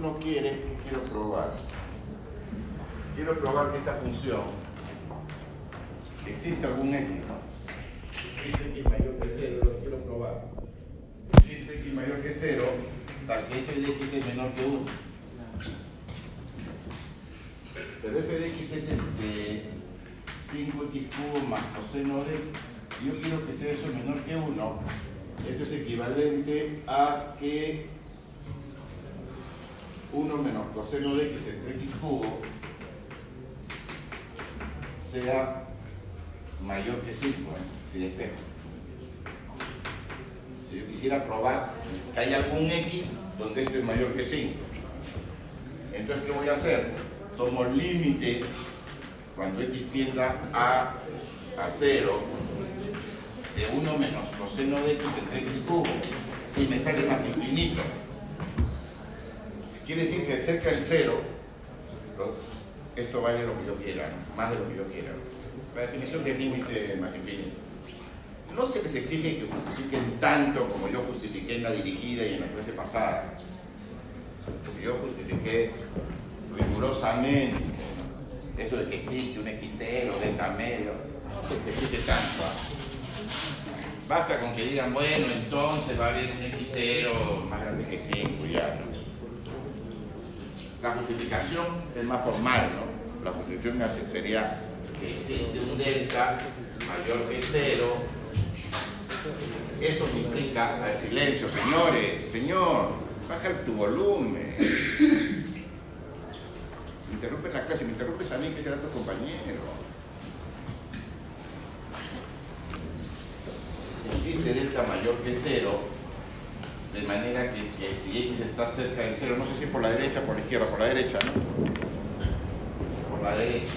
lo que uno quiere, quiero probar. Quiero probar que esta función existe algún x, ¿no? Existe x mayor que 0, lo quiero probar. Existe x mayor que 0, tal que f de x es menor que 1. Pero f de x es este 5x cubo más coseno de x. Yo quiero que sea eso menor que 1. Esto es equivalente a que 1 menos coseno de x entre x cubo sea mayor que 5, ¿eh? si despejo. Si yo quisiera probar que hay algún x donde esto es mayor que 5. Entonces, ¿qué voy a hacer? Tomo el límite cuando x tienda a, a 0 de 1 menos coseno de x entre x cubo y me sale más infinito. Quiere decir que cerca del 0 esto vale lo que yo quiera, ¿no? más de lo que yo quiera. La definición de límite más infinito. No se les exige que justifiquen tanto como yo justifiqué en la dirigida y en la clase pasada. Porque yo justifiqué rigurosamente eso de que existe un X0, delta medio. No se les exige tanto. Basta con que digan, bueno, entonces va a haber un X0 más grande que 5 ya. La justificación es más formal, ¿no? La justificación sería que existe un delta mayor que 0. Esto implica, al silencio, señores, señor, baja tu volumen. Me interrumpes la clase, me interrumpes a mí que será tu compañero. Existe delta mayor que 0 de manera que, que, si x está cerca del 0, no sé si por la derecha por la izquierda, por la derecha, ¿no? Por la derecha.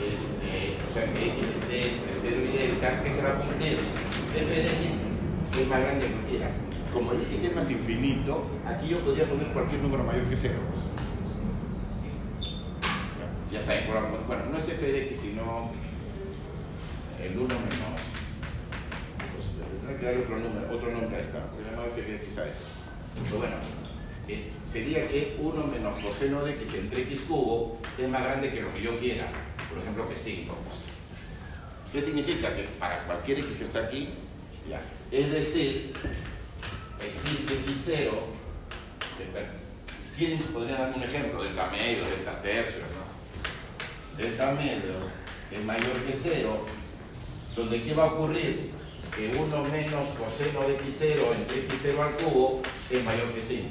Este, o sea, que x esté entre 0 y delta, ¿qué se va a cumplir? f de x es más grande que quiera. Como el x es más infinito, aquí yo podría poner cualquier número mayor que 0. Ya saben, bueno, no es f de x, sino el 1 menos tendrá que dar otro nombre, otro nombre a esta, porque de x a esta. Pero bueno, eh, sería que 1 menos coseno de x entre x cubo es más grande que lo que yo quiera, por ejemplo que 5. Pues. ¿Qué significa? Que para cualquier x que está aquí, ya. es decir, existe x0, si quieren podrían dar un ejemplo, delta medio, delta tercio, ¿no? Delta medio es mayor que 0, donde ¿qué va a ocurrir? Que 1 menos coseno de x0 entre x0 al cubo es mayor que 5.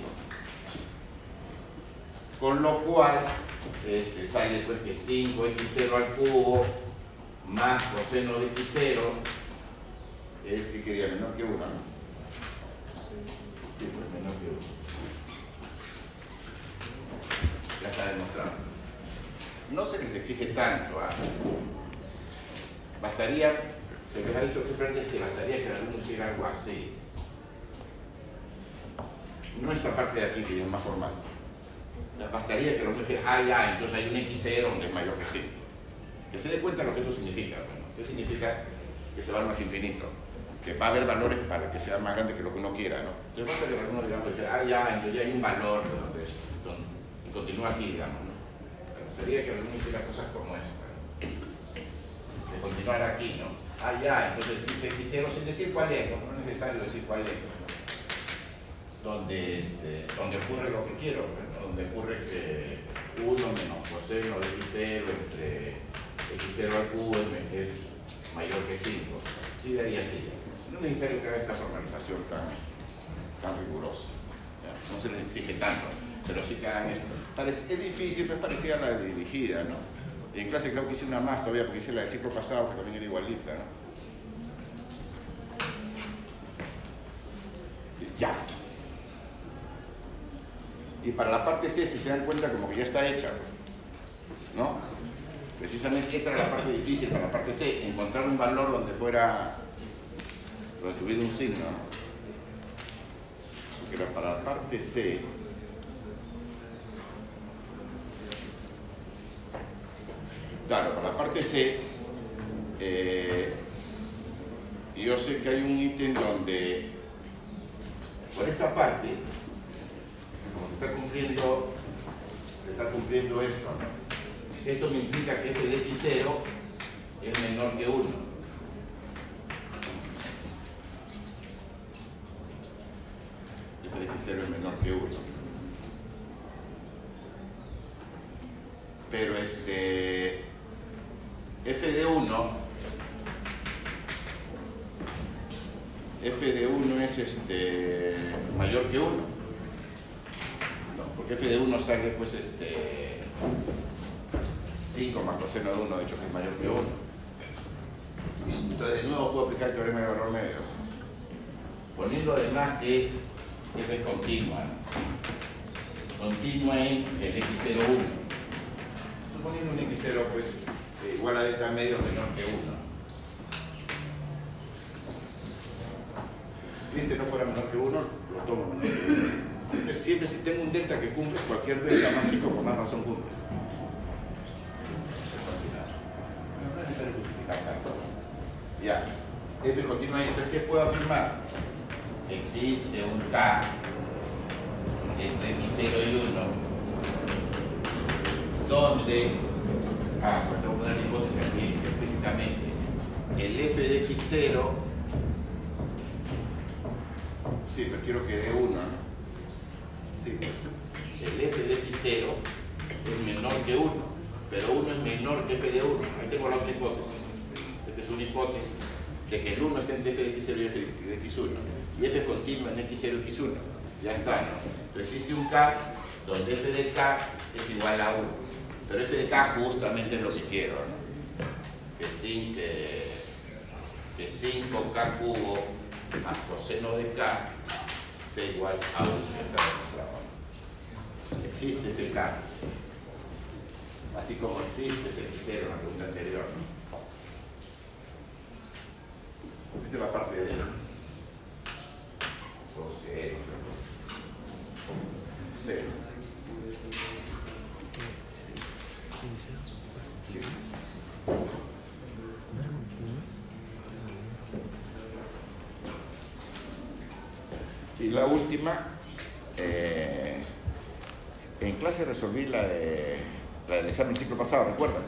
Con lo cual, este, sale pues que 5x0 al cubo más coseno de x0 es que quería menor que 1, ¿no? Sí, pues menor que 1. Ya está demostrado. No se les exige tanto. ¿ah? Bastaría se me ha dicho que bastaría que el alumno hiciera algo así. No esta parte de aquí que es más formal. Bastaría que el alumno dijera, ah, ya, entonces hay un X0 donde es mayor que 5. Que se dé cuenta lo que esto significa. Bueno, ¿Qué significa? Que se va al más infinito. Que va a haber valores para que sea más grande que lo que uno quiera, ¿no? Entonces basta que el alumno diga, ah, ya, entonces ya hay un valor donde eso. y continúa así, digamos, ¿no? Me gustaría que el alumno hiciera cosas como esta. De continuar aquí, ¿no? Ah, ya, entonces quisieron sin decir cuál es, no, es necesario decir cuál es. Donde, este, donde ocurre lo que quiero, donde ocurre que 1 menos coseno de x0 entre x0 al cubo es mayor que 5. Sí, daría así. No es necesario que haga esta formalización tan, tan rigurosa. No se les exige tanto, pero sí que hagan esto. es difícil, pero es parecida a la dirigida, ¿no? En clase creo que hice una más todavía, porque hice la del ciclo pasado, que también era igualita, ¿no? Ya. Y para la parte C, si se dan cuenta, como que ya está hecha, pues. ¿No? Precisamente esta era la parte difícil para la parte C, encontrar un valor donde fuera, donde tuviera un signo, ¿no? Porque para la parte C, la parte C, eh, yo sé que hay un ítem donde por esta parte, como se está cumpliendo, se está cumpliendo esto, esto me implica que f de x0 es menor que 1. f de x0 es menor que 1. Pero este f de 1 f de 1 es este, mayor que 1. No, porque f de 1 sale pues este 5 más coseno de 1, de hecho que es mayor que 1. Entonces de nuevo puedo aplicar el teorema de valor medio. Poniendo además que f es continua. Continua en el x01. Suponiendo un x0 pues igual a delta medio menor que 1. si este no fuera menor que 1, lo tomo menor que 1. Pero siempre si tengo un delta que cumple, cualquier delta más chico por más razón cumple. Es. Ya, f continúa ahí, entonces ¿qué puedo afirmar? Existe un K entre x0 y 1 donde, ah, pues tengo que poner la hipótesis aquí explícitamente, el f de x0 Sí, pero quiero que dé 1, ¿no? Sí, pues. El f de x0 es menor que 1, pero 1 es menor que f de 1. Ahí tengo la otra hipótesis. Esta es una hipótesis de que el 1 está entre f de x0 y f de x1. Y f es continuo en x0 y x1. Ya está, ¿no? Pero existe un k donde f de k es igual a 1. Pero f de k justamente es lo que quiero, ¿no? Que 5, que, que 5k cubo más coseno de k sea igual a 1. Está demostrado. Existe ese k. Así como existe ese x0 en la pregunta anterior. Esta es la parte de coseno. Cero. Y la última, eh, en clase resolví la, de, la del examen ciclo pasado, ¿recuerdan?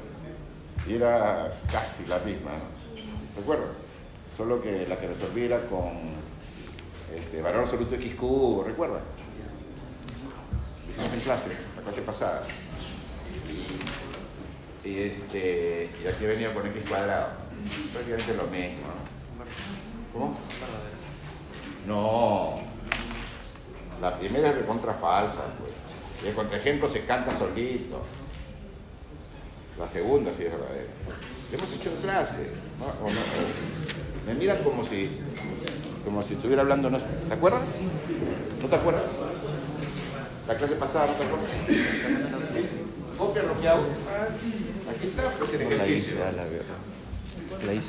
Y era casi la misma, ¿no? ¿Recuerdan? Solo que la que resolví era con este, valor absoluto x cubo, ¿recuerdan? Hicimos en clase, la clase pasada. Y, este, y aquí venido con x cuadrado. Prácticamente lo mismo, ¿no? ¿Cómo? No, la primera es recontra falsa, pues. Y el contraejemplo se canta solito. La segunda sí es verdadera. Hemos hecho clase. Me miran como si, como si estuviera hablando. ¿no? ¿Te acuerdas? ¿No te acuerdas? La clase pasada, ¿no te acuerdas? Copian lo que hago. Aquí está, pues el ejercicio.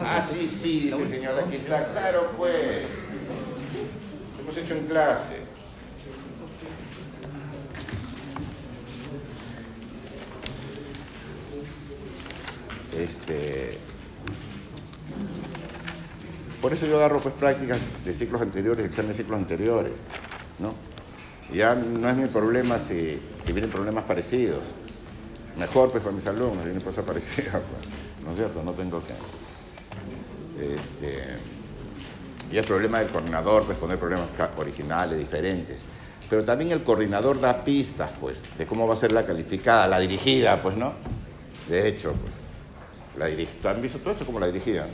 Ah, sí, sí, dice el señor, aquí está. Claro, pues. Lo hemos hecho en clase. Este, por eso yo agarro pues prácticas de ciclos anteriores, exámenes de ciclos anteriores, ¿no? Ya no es mi problema si, si vienen problemas parecidos. Mejor pues para mis alumnos, vienen cosas parecidas, pues, ¿no es cierto? No tengo que... Este, y el problema del coordinador, pues poner problemas originales, diferentes. Pero también el coordinador da pistas, pues, de cómo va a ser la calificada, la dirigida, pues, ¿no? De hecho, pues. La dirigida, ¿Han visto todo esto como la dirigida?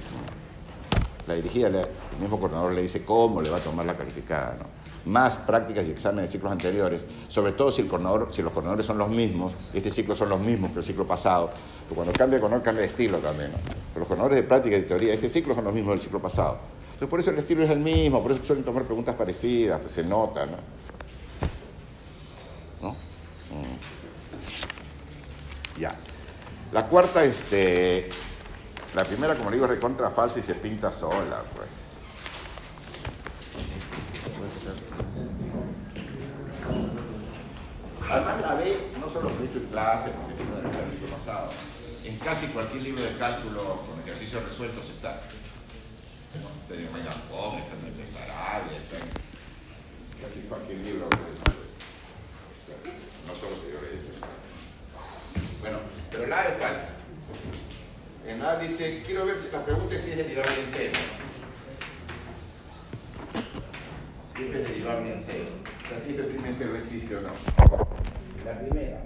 La dirigida, el mismo coordinador le dice cómo le va a tomar la calificada. ¿no? Más prácticas y exámenes de ciclos anteriores, sobre todo si, el los coordinadores son los mismos, este ciclo son los mismos que el ciclo pasado, pero cuando cambia de coordinador cambia de estilo también. ¿no? Pero los coordinadores de práctica y de teoría, este ciclo son los mismos del ciclo pasado. Entonces por eso el estilo es el mismo, por eso suelen tomar preguntas parecidas, pues se nota, ¿no? ¿No? Mm. Ya. La cuarta, este, la primera, como le digo, recontra falsa y se pinta sola, pues. Además la B no solo lo he hecho en clase, porque tengo el ejemplo pasado. en casi cualquier libro de cálculo con ejercicios resueltos está. Está en Megapón, está en el Sarabia, está en casi cualquier libro. No solo teoría de hecho. Bueno, pero la es falsa. En A dice, quiero ver si la pregunta es si es derivable en cero. Si es derivable en cero. O sea, si f' en cero existe o no. La primera.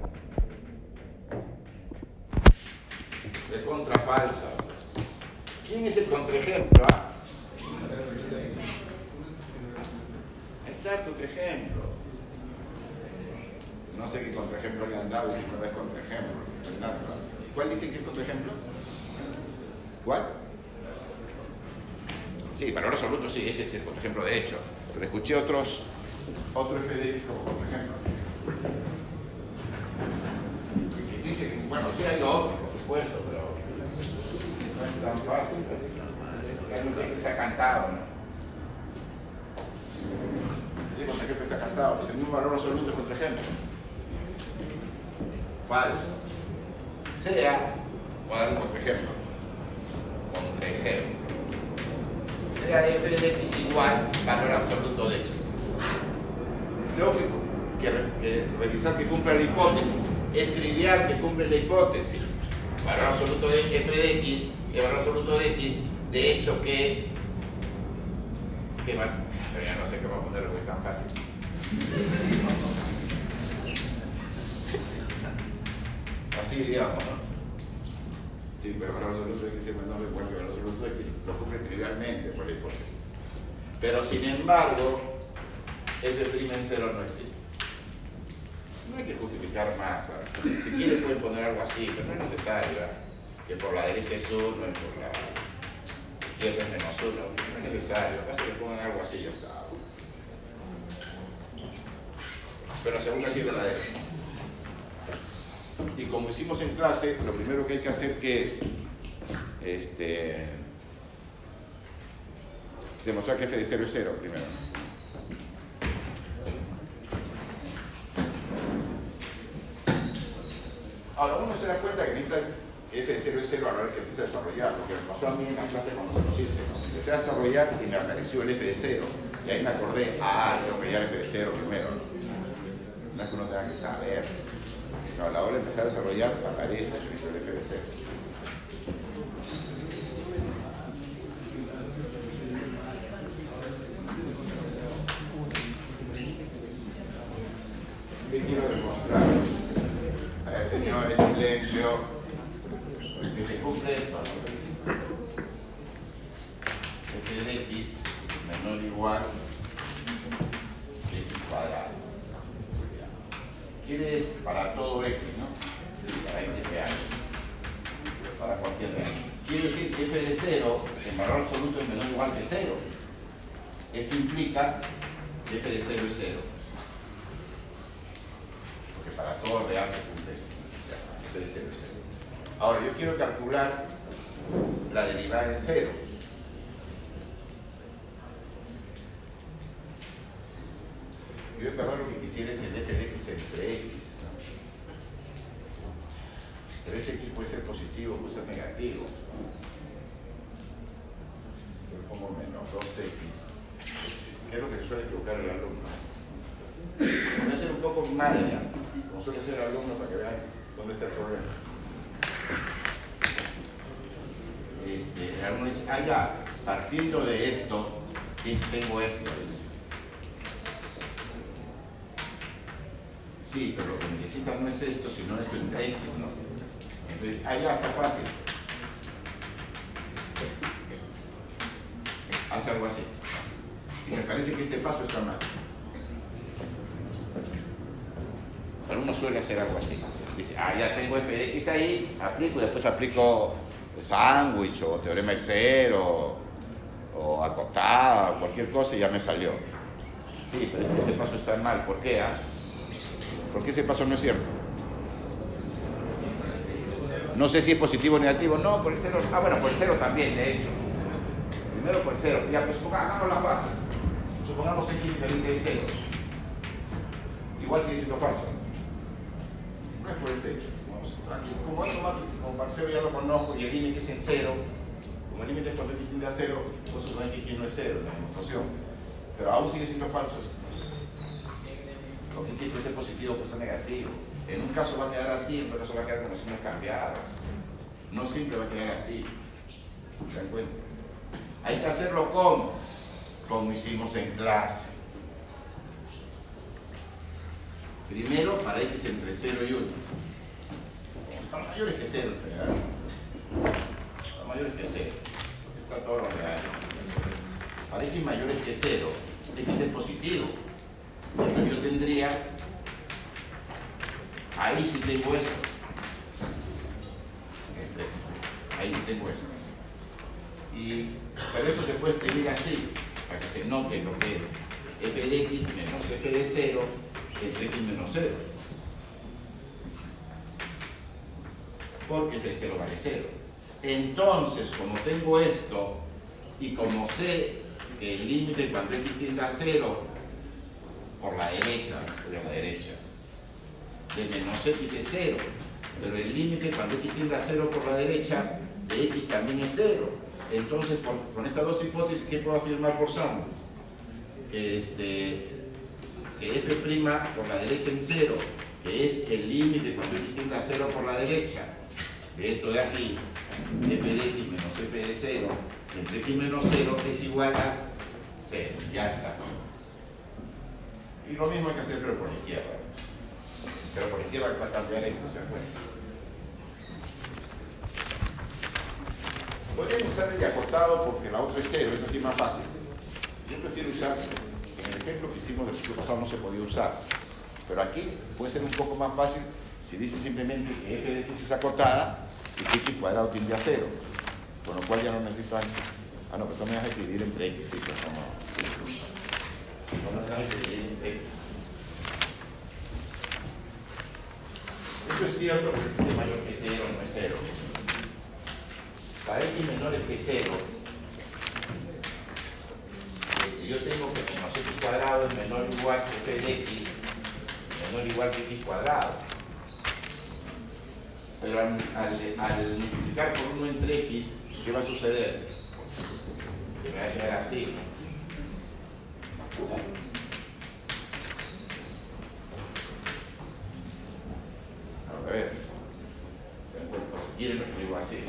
De contra falsa. ¿Quién es el contraejemplo? Ah? Está el contraejemplo. No sé qué contraejemplo han dado y si no es contraejemplo. ¿Cuál dicen que es contraejemplo? ¿Cuál? Sí, valor absoluto sí, ese es el contraejemplo de hecho. Pero escuché otros, otro FDX como contraejemplo. Que dice que, bueno, sí hay otros, por supuesto, pero no es tan fácil. Hay un que está cantado, ¿no? Sí, contraejemplo está cantado, el mismo valor absoluto es contraejemplo. Falso. Sea, voy a dar un contraejemplo. Contraejemplo. Sea f de x igual valor absoluto de x. Tengo que, revisar que cumpla la hipótesis. Es trivial que cumple la hipótesis. Valor absoluto de f de x y valor absoluto de x. De hecho que... que pero ya no sé qué va a poner porque es tan fácil. Así digamos, ¿no? Sí, pero valor absoluto de x es menor o igual que x lo cumple trivialmente por la hipótesis. Pero sin embargo, f' en cero no existe. No hay que justificar más. Si quieren pueden poner algo así, pero no es necesario. Que por la derecha es 1 y por la izquierda es menos 1. No es necesario. Basta que pongan algo así y ya está. Pero la segunda sí es. Y como hicimos en clase, lo primero que hay que hacer que es este, demostrar que f de 0 es 0 primero. Ahora uno se da cuenta que necesita f de 0 es 0 a la hora que empieza a desarrollar, porque me pasó a mí en la clase cuando se nos hice, ¿no? Empecé a desarrollar y me apareció el f de 0, y ahí me acordé, ah, tengo que hallar f de 0 primero. No es que uno tenga que saber. A la hora de empezar a desarrollar aparece el inicio del f de 0. ¿Qué quiero demostrar? A ver, señores, silencio. Que se cumple esto. f de x menor o igual que x cuadrado. ¿Quieres para todo x, no? Sí, para x real. Para cualquier real. Quiere decir que f de 0 en valor absoluto es menor o igual que 0. Esto implica que f de 0 es 0. Porque para todo real se cumple esto. f de 0 es 0. Ahora, yo quiero calcular la derivada en 0. Yo en verdad lo que quisiera es el f de x entre x. ¿no? Pero ese x puede ser positivo, puede ser negativo. Yo pongo menos 2x. Pues, ¿Qué es lo que suele equivocar el alumno? Voy a hacer un poco magia, como suele hacer el alumno para que vean dónde está el problema. Este, el alumno dice, ah ya, partiendo de esto, tengo esto. Dice. Sí, pero lo que necesitan no es esto, sino esto entre X, ¿no? Entonces, allá está fácil. Hace algo así. Y me parece que este paso está mal. Alguno suele hacer algo así. Dice, ah, ya tengo f de x ahí, aplico después aplico sándwich o teorema del cero o acotada o cualquier cosa y ya me salió. Sí, pero este paso está mal. ¿Por qué? Ah? Porque ese paso no es cierto. No sé si es positivo o negativo. No, por el cero. Ah, bueno, por el cero también, de hecho. Primero por el cero. Ya, pues hagamos la fase. Supongamos x diferente de cero. Igual sigue siendo falso. Es por este hecho. Aquí, como automático, como parcero ya lo conozco y el límite es en cero, como el límite es cuando x tiende a cero, pues suponer que no es cero en la demostración. Pero aún sigue siendo falso esto. Porque aquí puede ser positivo, puede ser negativo. En un caso va a quedar así, en otro caso va a quedar como si no es cambiado. No siempre va a quedar así. ¿Se dan cuenta? Hay que hacerlo como, como hicimos en clase. Primero para x entre 0 y 1. Son mayores que 0 en general. Son mayores que 0. Está todo lo real. Para x mayores que 0, x es positivo. Entonces yo tendría, ahí sí tengo esto. Ahí sí tengo esto. Y, pero esto se puede escribir así, para que se note lo que es f de x menos f de 0 entre x menos 0. Porque f de 0 vale 0. Entonces, como tengo esto, y como sé que el límite cuando x tiende a 0 por la derecha, por la derecha, de menos x es 0, pero el límite cuando x tiende a 0 por la derecha, de x también es 0. Entonces, con, estas dos hipótesis, ¿qué puedo afirmar por Sandwich? Que, este, que f' por la derecha en 0, que es el límite cuando x tiende a 0 por la derecha, de esto de aquí, f de x menos f de 0, entre x menos 0 es igual a 0. Ya está. Y lo mismo hay que hacer pero por la izquierda. Pero por la izquierda va a cambiar esto, ¿se dan cuenta? Podrían usar el de acotado porque la otra es 0, es así más fácil. Yo prefiero usar, en el ejemplo que hicimos del ciclo pasado no se podía usar. Pero aquí puede ser un poco más fácil si dice simplemente que f de x es acotada y que x cuadrado tiende a 0. Con lo cual ya no necesito Ah, no, pero también hay que dividir entre x, sí, pero no. No, hay dividir entre x. Eso es cierto porque es mayor que 0, no es 0. Para x menores que 0, este, yo tengo que menos x cuadrado es menor o igual que f de x, menor o igual que x cuadrado. Pero al, multiplicar por 1 entre x, ¿qué va a suceder? Que me va a quedar así. A ver. Quieren lo escribo así.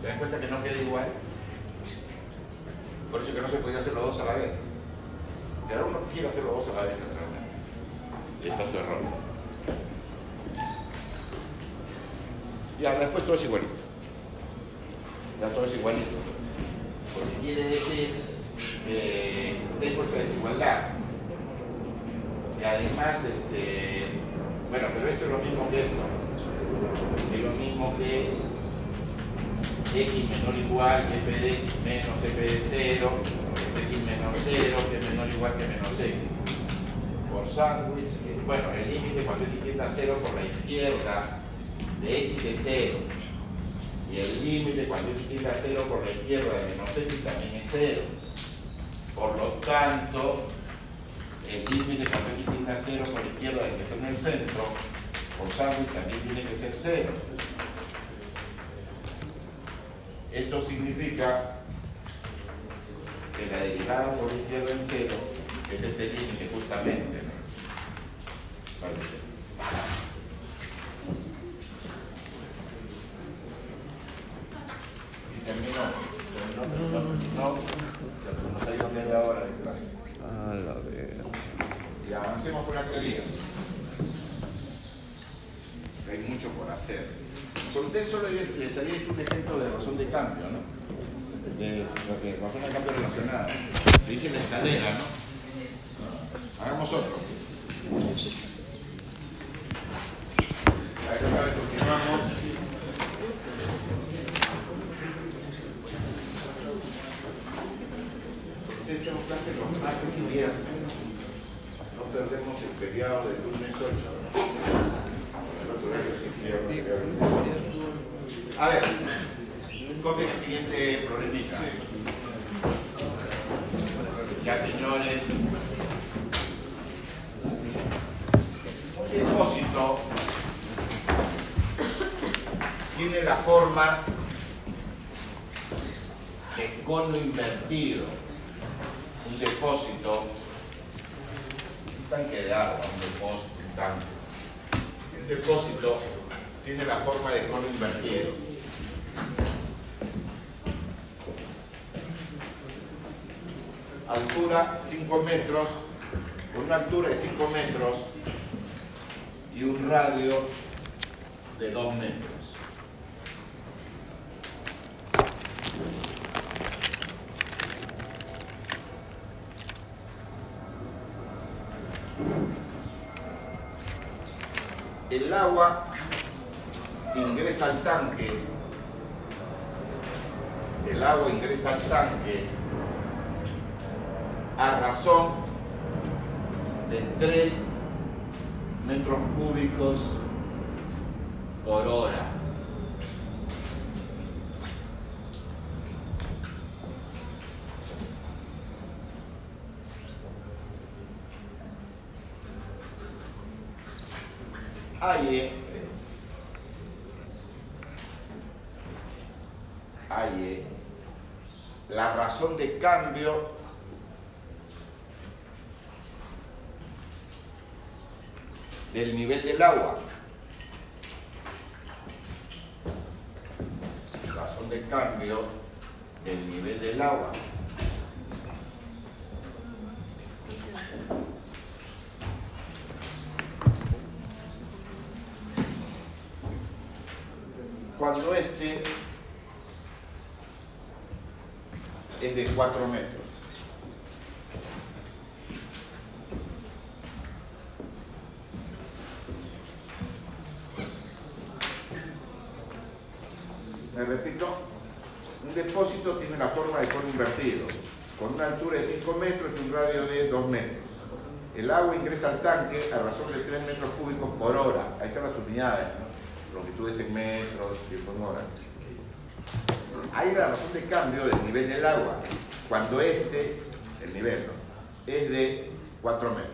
¿Se dan cuenta que no queda igual? Por eso que no se podía hacer los dos a la vez. Y ahora uno quiere hacer los dos a la vez, naturalmente. Está su error. Y ahora después todo es igualito. Ya todo es igualito. Porque quiere decir que tengo esta desigualdad. Y además, este, bueno, pero esto es lo mismo que esto. Es lo mismo que x menor igual que f de x menos f de 0, x menos 0, que es menor igual que menos x. Por sándwich, bueno, el límite cuando x tiende a 0 por la izquierda de x es 0. Y el límite cuando x tiende a 0 por la izquierda de menos x también es 0. Por lo tanto, el límite cuando x tiende a 0 por la izquierda del que está en el centro, por sándwich también tiene que ser 0. Esto significa que la derivada por la izquierda en 0 es este límite justamente. ¿no? Y. Se media hora de clase. A la ver. Y avancemos con la teoría. Hay mucho por hacer. Ustedes solo les había hecho un ejemplo de razón de cambio, ¿no? De lo que razón de cambio relacionada. Le dice la escalera, ¿no? Hagamos otro. A ver, otra vez continuamos. Ustedes tenemos clase los martes y viernes. Perdemos el feriado del lunes 8. ¿no? El otro horario es infierno, feriado. A ver, copien el siguiente problemita. Ya señores, un depósito tiene la forma de cono invertido. Un depósito, tanque de agua, un depósito, un tanque. Un depósito tiene la forma de cono invertido. Altura 5 metros, con una altura de 5 metros y un radio de 2 metros. El agua ingresa al tanque, el agua ingresa al tanque a razón de 3 metros cúbicos por hora. Aire, aire, la razón de cambio del nivel del agua. Razón de cambio del nivel del agua. Cuando este es de 4 metros. Me repito, un depósito tiene la forma de cono invertido, con una altura de 5 metros y un radio de 2 metros. El agua ingresa al tanque a razón de 3 metros cúbicos por hora. Ahí están las unidades. Longitudes en metros, tiempo en hora. Hay la razón de cambio del nivel del agua, cuando este, el nivel, es de 4 metros.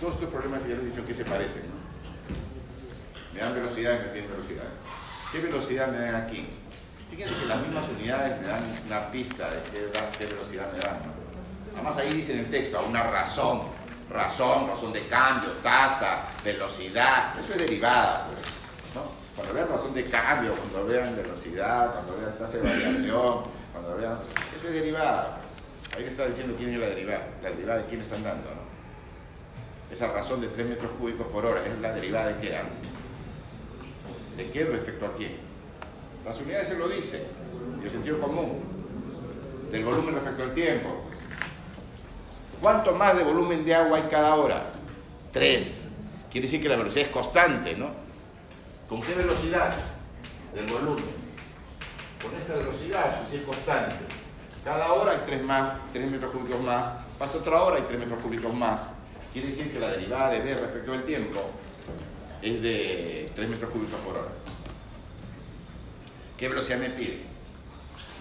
Todos estos problemas ya les he dicho que se parecen, ¿no? me dan velocidades, me piden velocidades. ¿Qué velocidad me dan aquí? Fíjense que las mismas unidades me dan una pista de qué, da- qué velocidad me dan. Además ahí dice en el texto, a una razón, razón, razón de cambio, tasa, velocidad, eso es derivada. pues, ¿no? Cuando vean razón de cambio, cuando vean velocidad, cuando vean tasa de variación, cuando vean... Eso es derivada. pues. Ahí le está diciendo quién es la derivada, la derivada de quién están dando. ¿no? Esa razón de 3 metros cúbicos por hora es la derivada de qué? ah? ¿De qué respecto a quién? Las unidades se lo dicen, y el sentido común, del volumen respecto al tiempo. ¿Cuánto más de volumen de agua hay cada hora? Tres. Quiere decir que la velocidad es constante, ¿no? ¿Con qué velocidad? Del volumen. Con esta velocidad, pues es constante. Cada hora hay 3 más, 3 metros cúbicos más. Pasa otra hora y 3 metros cúbicos más. Quiere decir que la derivada de B respecto al tiempo es de 3 metros cúbicos por hora. ¿Qué velocidad me pide?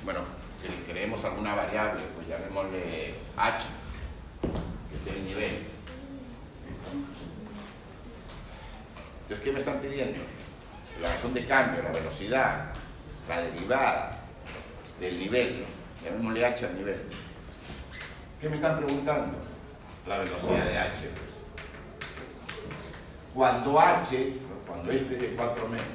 Bueno, si le queremos alguna variable, pues llamémosle h, que es el nivel. Entonces, ¿qué me están pidiendo? La razón de cambio, la velocidad, la derivada del nivel, llamémosle h al nivel. ¿Qué me están preguntando? La velocidad de h. pues. Cuando h, cuando este es de 4 metros,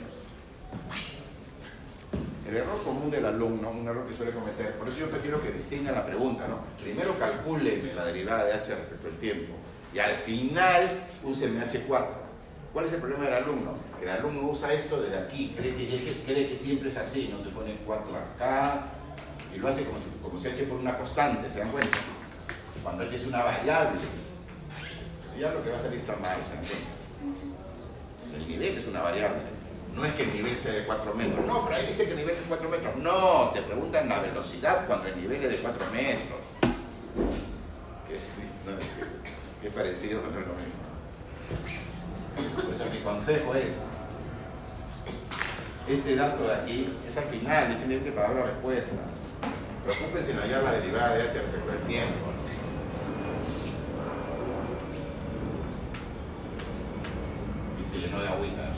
el error común del alumno, un error que suele cometer, por eso yo prefiero que distingan la pregunta, ¿no? Primero calculen la derivada de h respecto al tiempo y al final usen h4. ¿Cuál es el problema del alumno? Que el alumno usa esto desde aquí, cree que, ese- cree que siempre es así, no se pone 4 acá y lo hace como si, como si h fuera una constante, ¿se dan cuenta? Cuando h es una variable, ya lo que va a salir está mal, ¿se dan cuenta? El nivel es una variable. No es que el nivel sea de 4 metros. No, pero ahí dice que el nivel es de 4 metros. No, te preguntan la velocidad cuando el nivel es de 4 metros. Que parecido, pero no es lo eso mi consejo es, este dato de aquí es al final, es simplemente para dar la respuesta. Preocúpense en hallar la derivada de h respecto al tiempo. Y se llenó de agüita.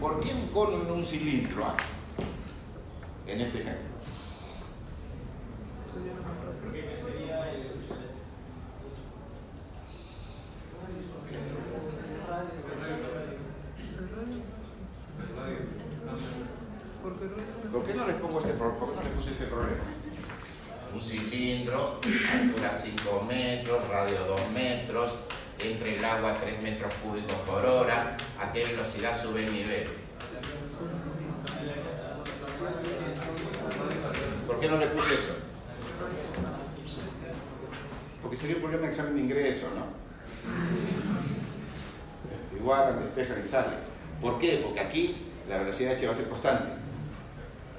¿Por qué un cono en un cilindro? En este ejemplo. ¿Por qué no les pongo este problema? ¿Por qué no les puse este problema? Un cilindro, altura 5 metros, radio 2 metros, entre el agua 3 metros cúbicos por hora, a qué velocidad sube el nivel. ¿Por qué no le puse eso? Porque sería un problema de examen de ingreso, ¿no? Igual despejan y sale. ¿Por qué? Porque aquí la velocidad h va a ser constante.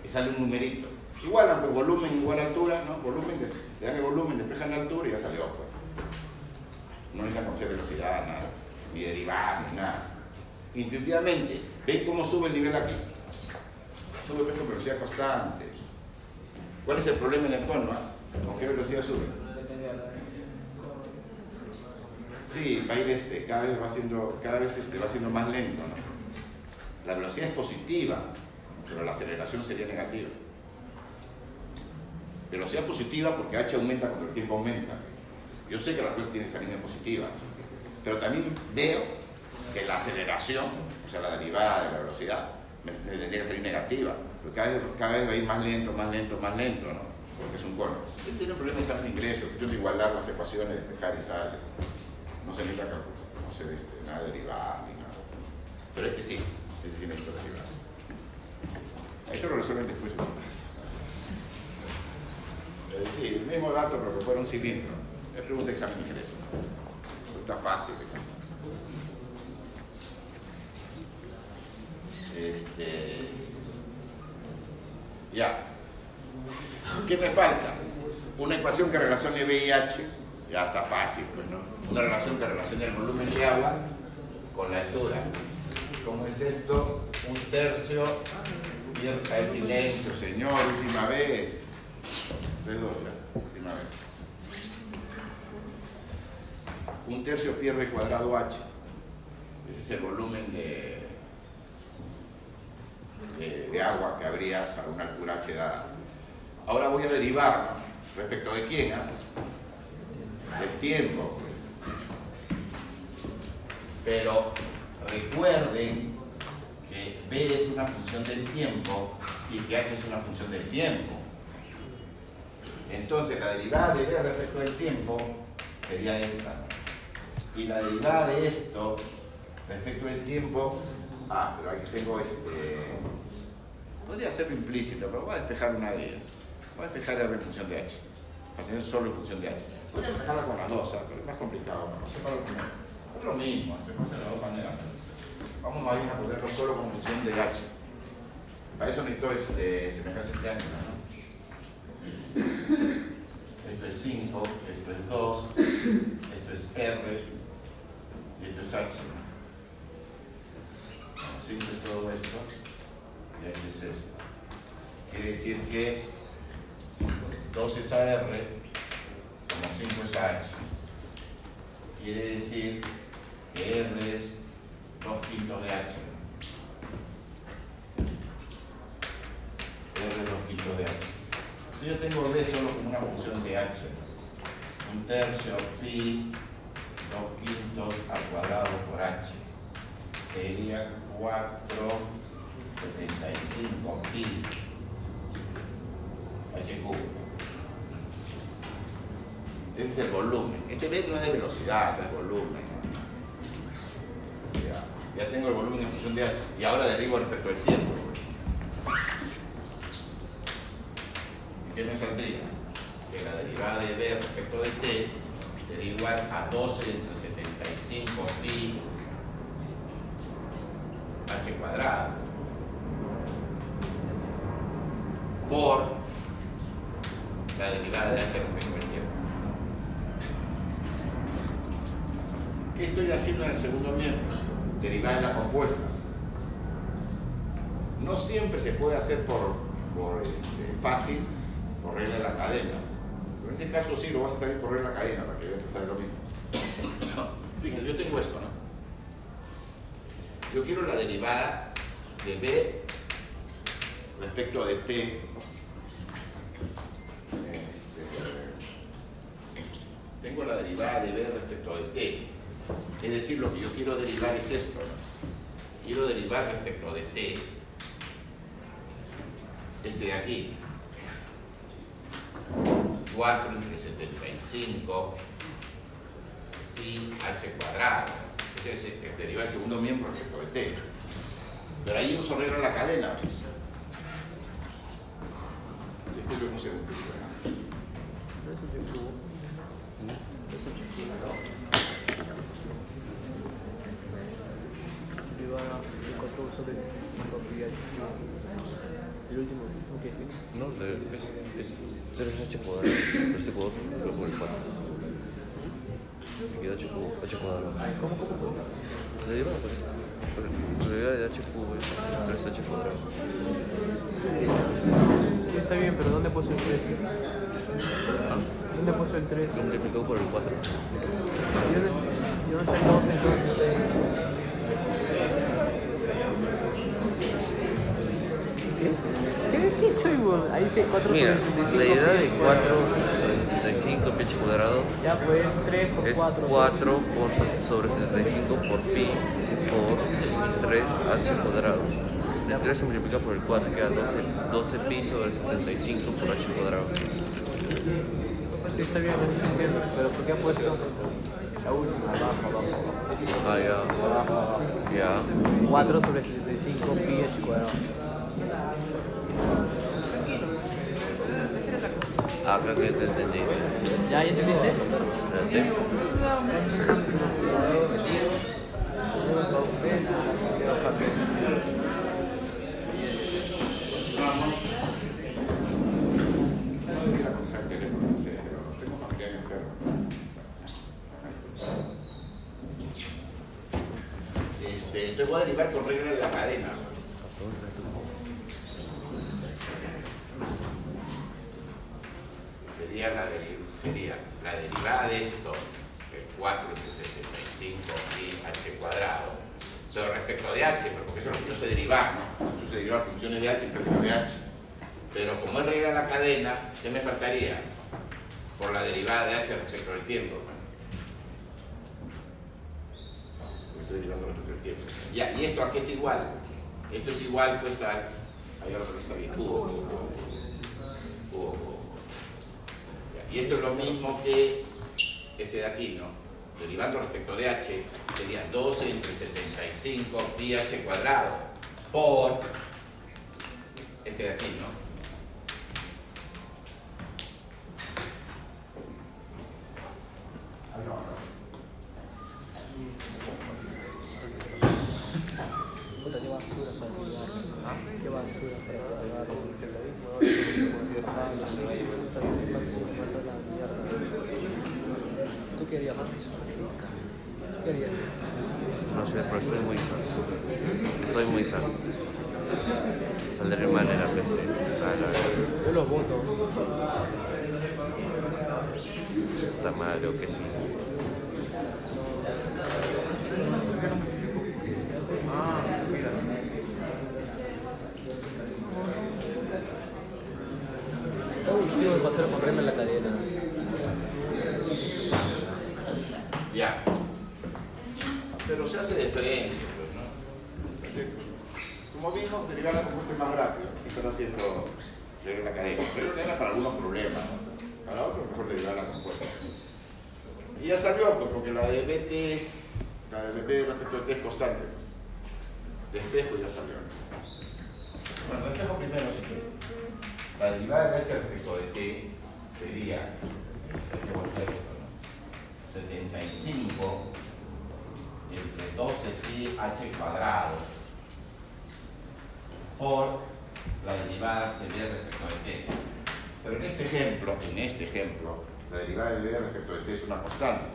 Y sale un numerito. Igual, pues volumen igual altura, ¿no? Volumen, le dan el volumen, despejan la altura y ya salió. Pues. No necesitan conocer velocidad, nada, ni derivar, ni nada. Intuitivamente, ¿ven cómo sube el nivel aquí? Sube pues, con velocidad constante. ¿Cuál es el problema en el cono? Ah? ¿Con qué velocidad sube? Sí, va a ir este, cada vez va siendo, cada vez este, va siendo más lento, ¿no? La velocidad es positiva, pero la aceleración sería negativa. Velocidad positiva porque h aumenta cuando el tiempo aumenta. Yo sé que la cosa tiene esa línea positiva, pero también veo que la aceleración, sea, la derivada de la velocidad, me, tendría que salir negativa, porque cada vez, cada vez va a ir más lento, más lento, más lento, ¿no? Porque es un cono. Ese sería un problema de examen de ingreso, que de igualar las ecuaciones, despejar y sale. No se necesita no sé, este, nada derivada ni nada. Pero este sí, este sí necesita derivadas. Esto lo resuelven después en su casa. Es decir, el mismo dato, pero que fuera un cilindro. Es pregunta de examen de ingreso. Está fácil. Este. Ya. ¿Qué me falta? Una ecuación que relacione V y H. Ya está fácil, pues, ¿no? Una relación que relacione el volumen de agua con la altura. ¿Cómo es esto? Un tercio. Pierda el silencio, señor, última vez. Perdón, última vez. Un tercio pierde cuadrado H. Ese es el volumen de, de, agua que habría para una altura H dada. Ahora voy a derivar respecto de quién, ¿ah? del tiempo, pues. Pero recuerden que B es una función del tiempo y que H es una función del tiempo. Entonces la derivada de B respecto del tiempo sería esta. Y la derivada de esto respecto del tiempo, ah, pero aquí tengo este, podría hacerlo implícito, pero voy a despejar una de ellas. Voy a despejar R en función de H, para tener solo en función de H. Voy a despejarla con las dos, pero es más complicado. No sé para es lo mismo, se hacer de las dos maneras. Vamos a ir a ponerlo solo con función de H. Para eso necesito este, semejanza entre ángulos, ¿no? Esto es 5, esto es 2, esto es R, y esto es H. 5 es todo esto, y H es esto. Quiere decir que 2 es AR, como 5 es H. Quiere decir que R es 2 quintos de H. R es 2 quintos de H. Yo tengo B solo como una función de H. Un tercio pi 2 quintos al cuadrado por H. Sería 475 pi H cubo. Ese es el volumen. Este B no es de velocidad, es de volumen. Ya, tengo el volumen en función de H. Y ahora derivo respecto al tiempo. ¿Qué me saldría? Que la derivada de B respecto de T sería igual a 12 entre 75 pi h cuadrado por la derivada de h respecto al tiempo. ¿Qué estoy haciendo en el segundo miembro? derivada en la compuesta. No siempre se puede hacer por, por este, fácil, por regla de la cadena. Pero en este caso sí lo vas a tener que correr en la cadena para que veas que sale lo mismo. Fíjense, yo tengo esto, ¿no? Yo quiero la derivada de b respecto de t. Este, tengo la derivada de b respecto de t. Es decir, lo que yo quiero derivar es esto. Quiero derivar respecto de t. Este de aquí. 4 entre 75 pi h cuadrado. Ese es el deriva el segundo miembro respecto de t. Pero ahí uso regla la cadena. Pues. Un segundo. El último, ¿qué No, es, es 3h cuadrado, 3 cuadrado por el 4. Me queda h h cuadrado. ¿Cómo? La derivada pues. La derivada de h cubo es 3h cuadrado. Sí, está bien, pero ¿dónde puso el 3? ¿Dónde puso el 3? Lo multiplicado por el 4. ¿Y dónde, y dónde está el 2 entonces? ¿Qué, qué weón? Ahí dice 4 Mira, sobre 75. la derivada de pi. 4 sobre 75 pi h cuadrado Ya, pues 3 por es 4. 4 por so- sobre 75 por pi por 3h cuadrado. El 3 se multiplica por el 4 queda 12, 12 pi sobre 75 por h cuadrado. Sí, está bien, sí entiendo. Pero ¿por qué ha puesto la última? Abajo, abajo, abajo. Ah, ya. Abajo, abajo. Ya. 4 sobre 75 pi cuadrado. Ah, creo que te entendí. ¿Ya, ya entendiste? Espérate. Pues, como vimos, derivar la compuesta es más rápido. Están haciendo la cadena. La cadena para algunos problemas, ¿no? Para otros, mejor derivar la compuesta. Y ya salió, pues, porque la de BT, la de BP respecto al T es constante, pues. Despejo ya salió. Bueno, despejo primero, si. La derivada de h respecto de T sería, saquemos esto, ¿no? 75 entre 12 pi h cuadrado por la derivada de b respecto de t. Pero en este ejemplo, en este ejemplo, la derivada de b respecto de t es una constante.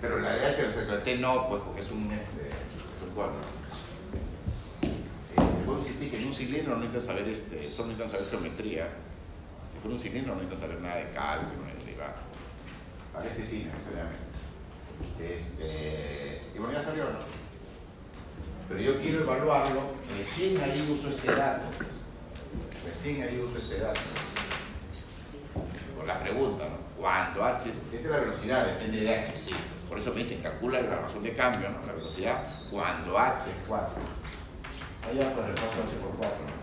Pero la de h respecto de t no, pues porque es un, este, es un conductor. Eh, voy a insistir que en un cilindro no necesitan saber, este, solo necesitan saber geometría. Si fuera un cilindro no necesitan saber nada de cálculo, ni de derivadas. Para este sí necesariamente. Este, y bueno, ya salió, ¿no? Pero yo quiero evaluarlo, recién ahí uso este dato. Recién ahí uso este dato. Por la pregunta, ¿no? Cuando h es, esta es la velocidad, depende de h, sí. Por eso me dicen, calcula la razón de cambio, ¿no? La velocidad cuando h es 4. Allá pues repaso h por 4, ¿no?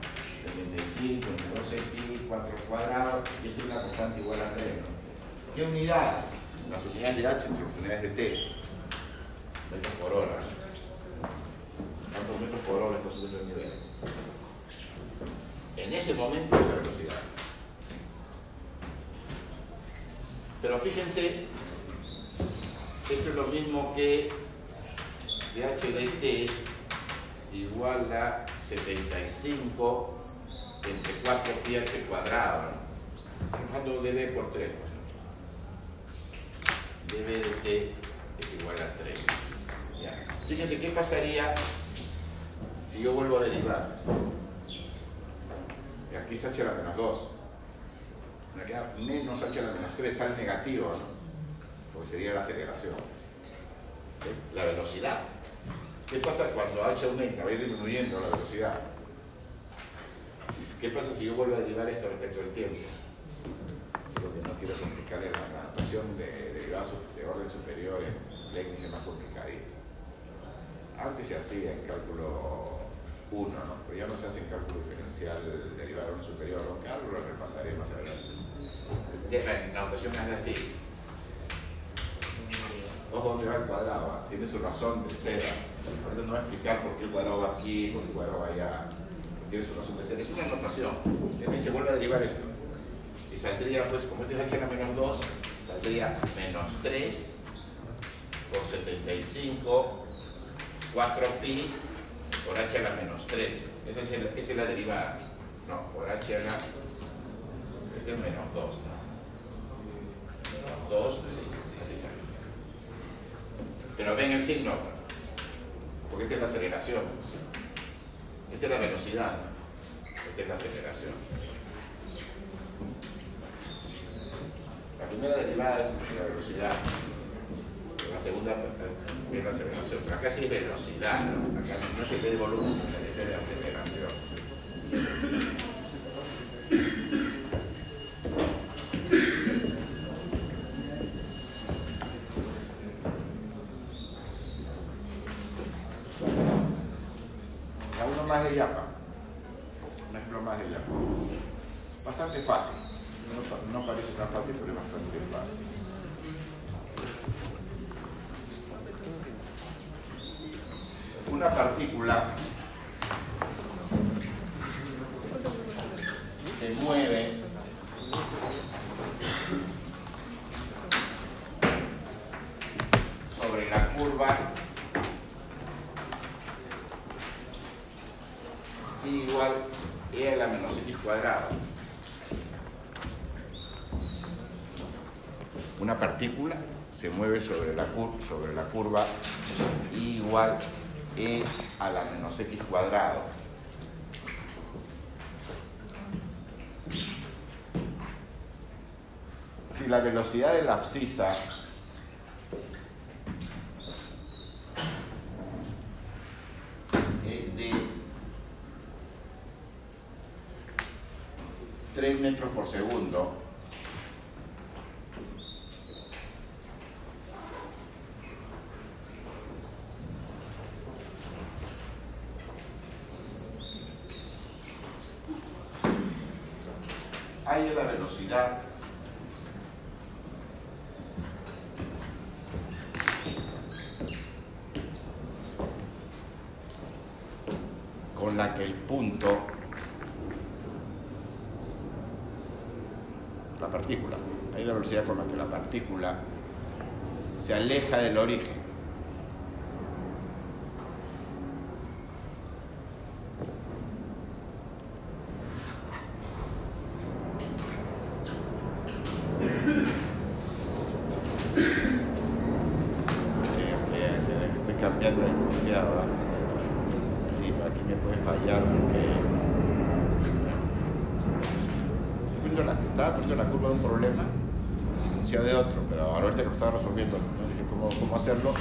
75, 2x, 4 cuadrado, y esto es una constante igual a 3, ¿no? ¿Qué unidades? Las unidades de h entre las unidades de t. Metros por hora. ¿Cuántos metros por hora está subiendo el nivel? En ese momento esa velocidad. Pero fíjense, esto es lo mismo que dh de t igual a 75 entre 4 pi h cuadrado. ¿no? Empujando db por 3. Db de t es igual a 3. Ya. Fíjense qué pasaría si yo vuelvo a derivar. Y aquí es h a la menos 2. Me queda menos h a la menos 3, sale negativo, ¿no? Porque sería la aceleración. ¿Ok? La velocidad. ¿Qué pasa cuando h aumenta? Va a ir disminuyendo la velocidad. ¿Qué pasa si yo vuelvo a derivar esto respecto del tiempo? Lo que no quiero complicar la adaptación de de orden superior en Leibniz es más complicadito. Antes se hacía en cálculo 1, ¿no? pero ya no se hace en cálculo diferencial derivado de orden superior, aunque algo lo repasaré más adelante. La, notación es así. Ojo dónde va el cuadrado, ¿ah? tiene su razón de ser. Ahorita no voy a explicar por qué el cuadrado va aquí, por qué el cuadrado va allá. Tiene su razón de ser. Es una notación. Ahí se vuelve a derivar esto. Y saldría, pues, como este es h menos 2, saldría menos 3 por 75, 4pi por h a la menos 3. Esa es, el- esa es la derivada. No, por h a la. Este es menos 2, ¿no? Menos 2, sí, así sale. Pero ven el signo, porque esta es la aceleración. Esta es la velocidad. Esta es la aceleración. Primera derivada es la velocidad. La segunda es la aceleración. Acá sí es velocidad, ¿no? Acá no se ve de volumen, es de aceleración. Ya uno más de Yapa. Un ejemplo más de Yapa. Bastante fácil. No, pa- no parece tan fácil, pero es bastante fácil. Una partícula se mueve sobre la curva y igual e a la menos x cuadrado. Una partícula se mueve sobre la, cur- sobre la curva igual e a la menos x cuadrado. Si la velocidad de la abscisa es de 3 metros por segundo, ahí es la velocidad con la que el punto, la partícula, ahí es la velocidad con la que la partícula se aleja del origen. que, que- que estoy cambiando demasiado. ¿ah? aquí me puede fallar porque estoy poniendo la, estaba poniendo la curva de un problema enunciado de otro, pero ahora que lo estaba resolviendo, ¿no? dije cómo, cómo hacerlo,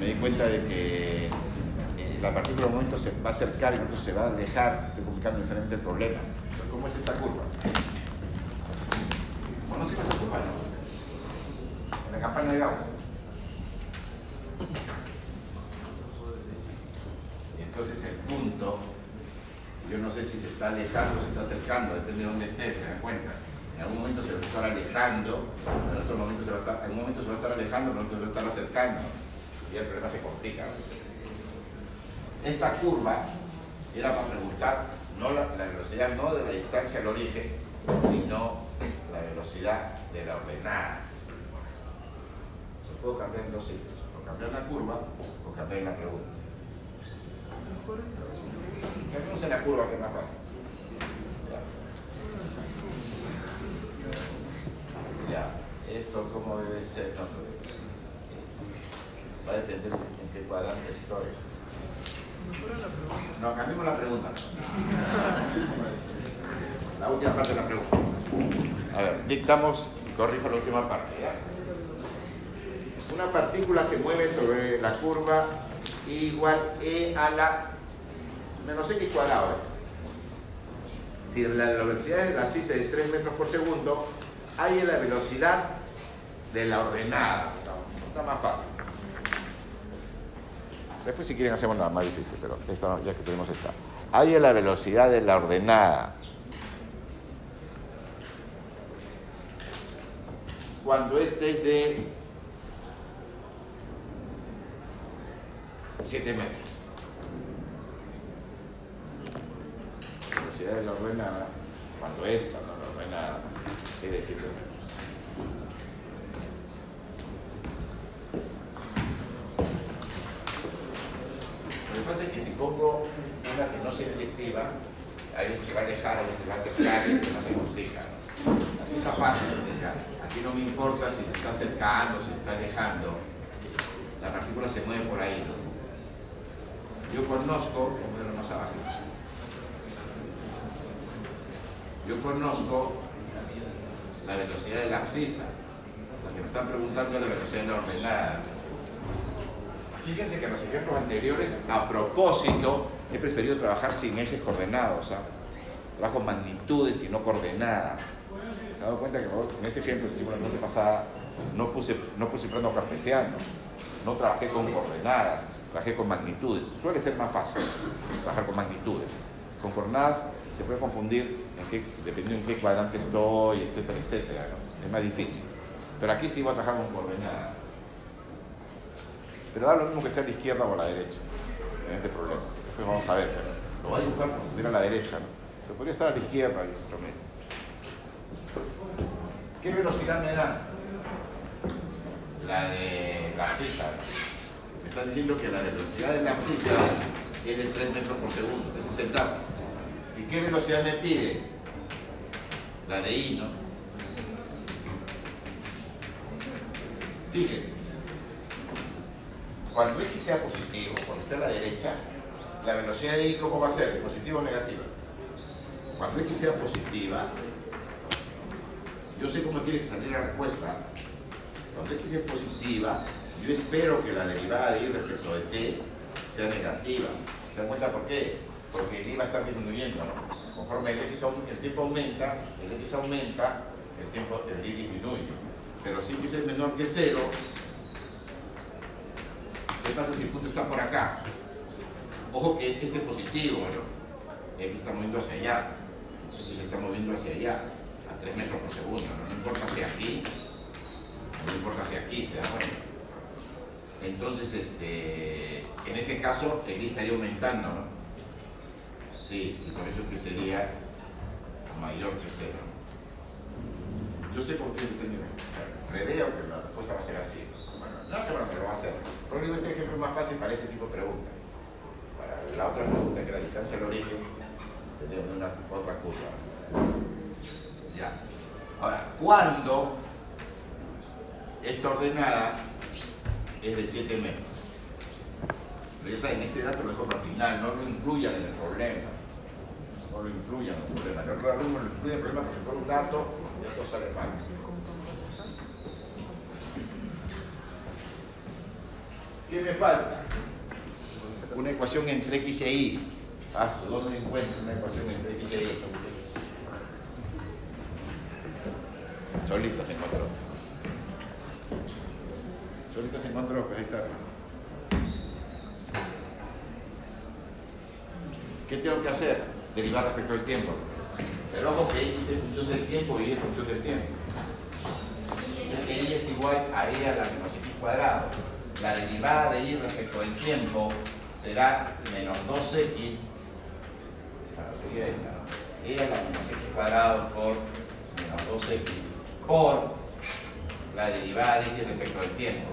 me di cuenta de que eh, la partícula de momento se va a acercar y entonces se va a alejar, complicando necesariamente el problema. Pero ¿Cómo es esta curva? Bueno, ¿no? En la campana de Gauss. Y entonces el punto, yo no sé si se está alejando o se está acercando, depende de dónde esté, se dan cuenta. En algún momento se va a estar alejando, en otro momento se va a estar, en un momento se va a estar alejando, en otro se va a estar acercando. Y el problema se complica. Esta curva era para preguntar no la, velocidad no de la distancia al origen, sino la velocidad de la ordenada. Lo puedo cambiar en dos sitios, o cambiar la curva o cambiar la pregunta. Cambiamos en la curva que es más fácil. Ya, esto cómo debe ser, no, va a depender en qué cuadrante estoy. No, cambiemos la pregunta. La última parte de la pregunta. A ver, dictamos y corrijo la última parte. Una partícula se mueve sobre la curva igual e a la menos x cuadrado. Si la velocidad de la es de 3 metros por segundo, hay la velocidad de la ordenada. Está más fácil. Después si quieren hacemos la más difícil, pero esta, ya que tenemos esta. Hay la velocidad de la ordenada. Cuando este es de 7 metros. Velocidad de la ordenada, cuando esta, no la ordenada, es de 7 metros. Lo que pasa es que si pongo una que no sea directiva, a veces se va a alejar, a veces se va a acercar y no se complica. Aquí está fácil. Aquí no me importa si se está acercando, si se está alejando. La partícula se mueve por ahí. ¿no? Yo conozco, a verlo más abajo. Yo conozco la velocidad de la abscisa. Lo que me están preguntando es la velocidad de la ordenada. Fíjense que en los ejemplos anteriores, a propósito, he preferido trabajar sin ejes coordenados. ¿ah? Trabajo magnitudes y no coordenadas. ¿Se ha dado cuenta que en este ejemplo que hicimos la clase pasada, no puse, no puse plano cartesiano, no trabajé con coordenadas, trabajé con magnitudes. Suele ser más fácil trabajar con magnitudes. Con coordenadas se puede confundir en qué, dependiendo en qué cuadrante estoy, etcétera, etcétera. Es más difícil. Pero aquí sí voy a trabajar con coordenadas. Pero da lo mismo que esté a la izquierda o a la derecha en este problema. Después vamos a ver, pero lo voy a dibujar por si a la derecha, ¿no? Pero podría estar a la izquierda y se. ¿Qué velocidad me da? La de la abscisa. Me está diciendo que la velocidad de la abscisa es de 3 metros por segundo, ese es el dato. ¿Y qué velocidad me pide? La de I, ¿no? Fíjense. Cuando X sea positivo, cuando esté a la derecha, la velocidad de I, ¿cómo va a ser? ¿Positiva o negativa? Cuando X sea positiva, yo sé cómo tiene que salir la respuesta. Cuando X es positiva, yo espero que la derivada de Y respecto de T sea negativa. ¿Se dan cuenta por qué? Porque el I va a estar disminuyendo, ¿no? Conforme el, X, el tiempo aumenta, el X aumenta, el tiempo del I disminuye. Pero si X es menor que cero, ¿qué pasa si el punto está por acá? Ojo que este es positivo, ¿no? X está moviendo hacia allá, X se está moviendo hacia allá, a 3 metros por segundo, ¿no? No importa si aquí, no importa si aquí, se da cuenta. Entonces, este, en este caso, el I estaría aumentando, ¿no? Sí, y por eso es que sería mayor que cero. Yo sé por qué dice, mira, preveo que la respuesta va a ser así. Bueno, no que bueno, pero va a ser. Pero digo, este ejemplo es más fácil para este tipo de preguntas. Para la otra pregunta, que la distancia al origen, tenemos una otra curva. Ya. Ahora, ¿cuándo esta ordenada es de 7 metros? Pero ya saben, este dato lo dejo para el final, no lo incluyan en el problema. No lo incluyan en el problema. Alumno lo incluye en el problema porque por un dato y esto sale mal. ¿Qué me falta? Una ecuación entre x e y. Ah, ¿dónde encuentro una ecuación entre x e y? Solita se encontró. Solita se encontró, pues ahí está. ¿Qué tengo que hacer? Derivar respecto al tiempo. Pero ojo que x es función del tiempo y y es función del tiempo. Que y es igual a e a la menos x cuadrado. La derivada de y respecto al tiempo será menos 2x. Claro, sería esta, ¿no? e a la menos x cuadrado por menos 2x por la derivada de y respecto al tiempo.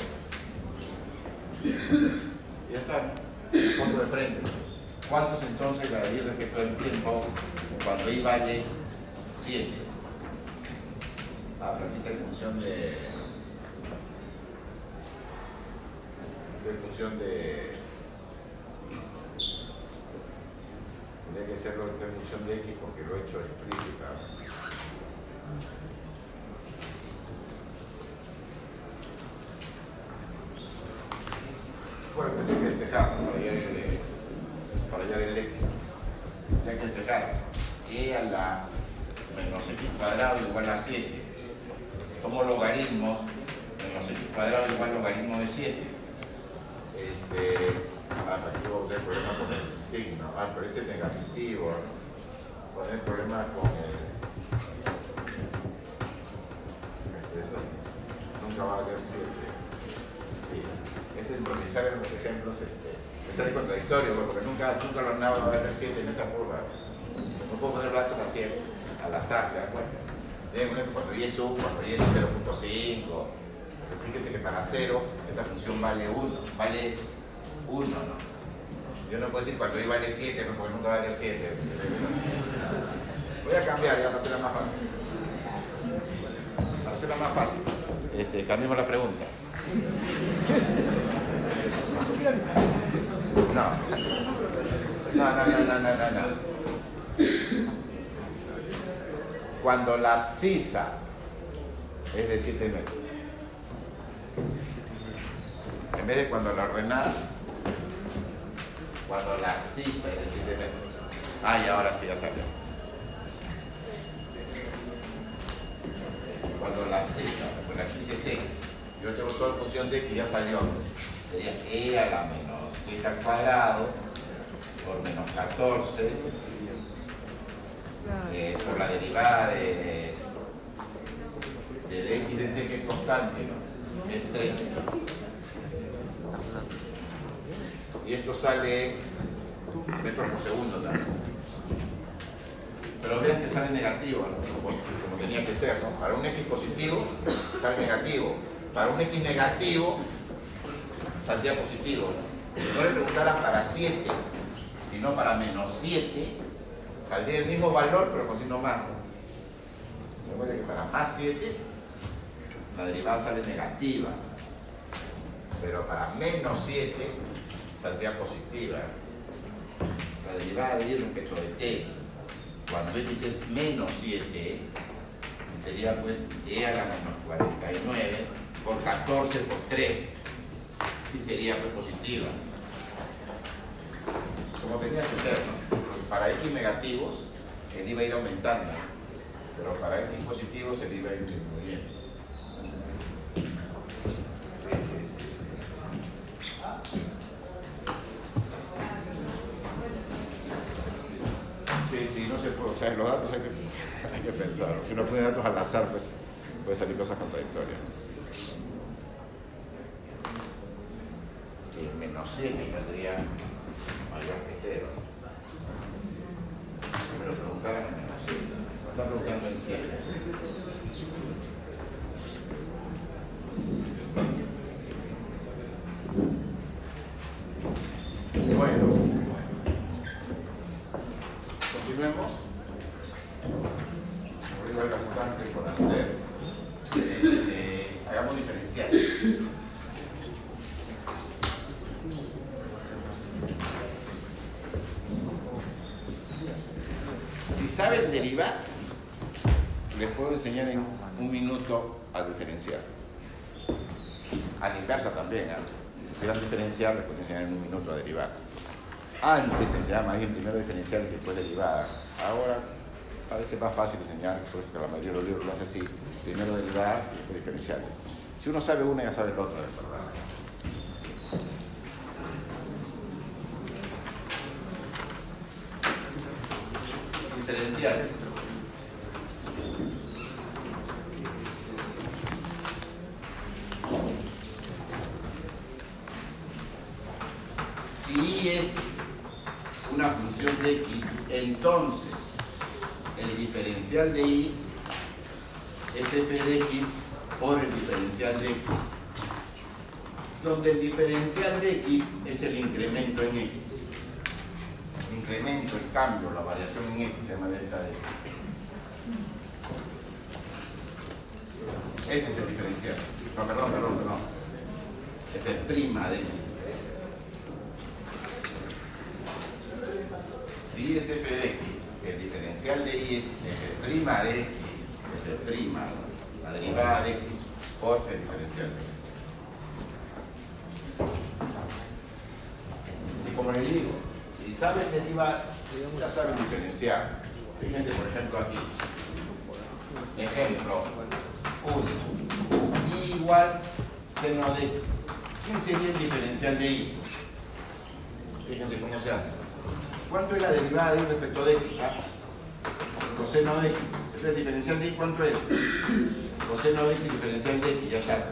Ya está. Punto de frente. ¿Cuánto es entonces la de y respecto al tiempo cuando y vale 7? Ah, pero en función de. Está en función de. Tendría que hacerlo en función de x porque lo he hecho explícita. Bueno, tendría que despejarlo para hallar el, x. Tendría que despejar e a la menos x cuadrado igual a 7. Como logaritmo, menos x cuadrado igual logaritmo de 7. Este, ah, pero aquí voy a tener problemas con el signo. Ah, pero este es negativo. ¿no? Voy a tener problemas con el. Nunca va a haber 7. Sí. Este improvisar en los ejemplos este, es algo contradictorio, porque nunca, nunca lo nada va a haber 7 en esa curva. No puedo poner datos así al azar, ¿se dan cuenta? Cuando y es 1, cuando y es 0.5. Porque fíjense que para 0 esta función vale 1, vale 1, ¿no? Yo no puedo decir cuando y vale 7, porque nunca va a valer 7. Voy a cambiar ya para hacerla más fácil. Para hacerla más fácil, este, cambiemos la pregunta. No, no, no, no, no, no. no. Cuando la abscisa es de 7 metros. En vez de cuando la ordenada, cuando la abscisa es de 7 metros. Ah, y ahora sí ya salió. Cuando la abscisa, pues la abscisa es X. Yo tengo todo en función de que ya salió. Sería E a la menos 7 al cuadrado por menos 14 eh, por la derivada de, de, de x de t que es constante, ¿no? Es 3. Y esto sale metros por segundo. Pero vean que sale negativo, como, tenía que ser, ¿no? Para un x positivo sale negativo. Para un x negativo saldría positivo. Si no le preguntara para 7, sino para menos 7, saldría el mismo valor, pero con signo más. ¿no? Se cuenta que para más 7, la derivada sale negativa. Pero para menos 7, saldría positiva. La derivada de y respecto de t, cuando x es menos 7, sería pues e a la menos 49 por 14 por 3 y sería pues positiva. Como tenía que ser, para X negativos el IVA ir aumentando, pero para X positivos el IVA ir disminuyendo. Sí, sí, sí, sí, sí. Sí, sí, no se puede, o sea, en los datos hay que, hay que pensar. Si uno pone datos al azar, pues puede salir cosas contradictorias. Sí, menos 7 saldría mayor que 0 me lo preguntaran en menos 7. Me están preguntando en 7. Bueno, continuemos. Por eso es bastante por hacer. Eh, hagamos diferenciales. Si saben derivar, les puedo enseñar en un minuto a diferenciar. A la inversa también, ¿eh? si supieran diferenciar, les puedo enseñar en un minuto a derivar. Antes se enseñaba más primero diferenciales y después derivadas. Ahora parece más fácil enseñar, por eso que la mayoría de los libros lo hace así, primero derivadas y después diferenciales. Si uno sabe una, ya sabe otro, ¿verdad? Diferenciales. Si y es una función de x, entonces el diferencial de y es f de x por el diferencial de x, el diferencial de x es el incremento en x. El incremento, el cambio, la variación en x se llama delta de x. Ese es el diferencial. No, perdón, perdón, perdón. f prima de x. Si es f de x, el diferencial de y es f' de x, f', la derivada de x por el diferencial de x. como les digo, si saben derivar, ya saben diferenciar. Fíjense, por ejemplo, aquí. Ejemplo 1. Y igual seno de x. ¿Quién sería el diferencial de y? Fíjense cómo se hace. ¿Cuánto es la derivada de y respecto de x? Ah? Coseno de x. ¿El diferencial de y cuánto es? Coseno de x diferencial de x. Ya está,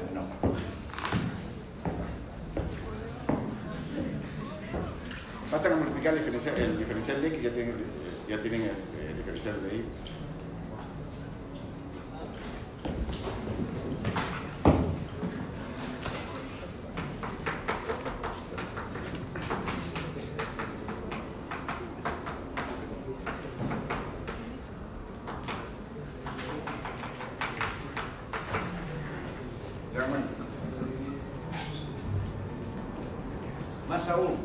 terminó. Pasan a multiplicar el diferencial, el diferencial de x, ya tienen, ya tienen este, el diferencial de y. ¿Se dan cuenta? Más aún,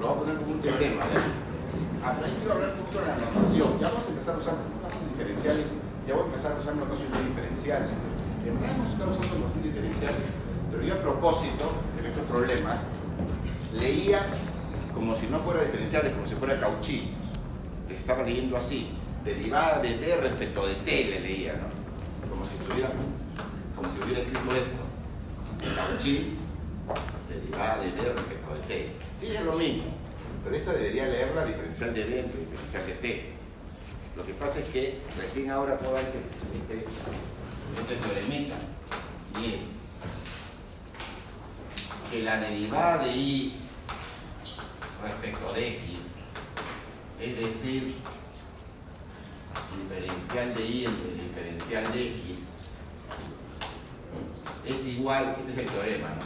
lo voy a poner como un teorema. ¿ya? Hasta ahí quiero hablar un poquito de la notación. Ya vamos a empezar a usar notaciones diferenciales. Ya voy a empezar a usar notaciones diferenciales. En realidad hemos estado usando notaciones diferenciales, pero yo a propósito, en estos problemas, leía como si no fuera diferenciales, como si fuera Cauchy. Les estaba leyendo así, derivada de D respecto de T le leía, ¿no? Como si estuviera, como si hubiera escrito esto. Cauchy, derivada de D respecto de T. Sí, es lo mismo, pero esta debería leerla diferencial de B entre diferencial de T. Lo que pasa es que recién ahora puedo dar este, este, teoremita, y es que la derivada de y respecto de x, es decir, diferencial de y entre diferencial de x, es igual, este es el teorema, ¿no?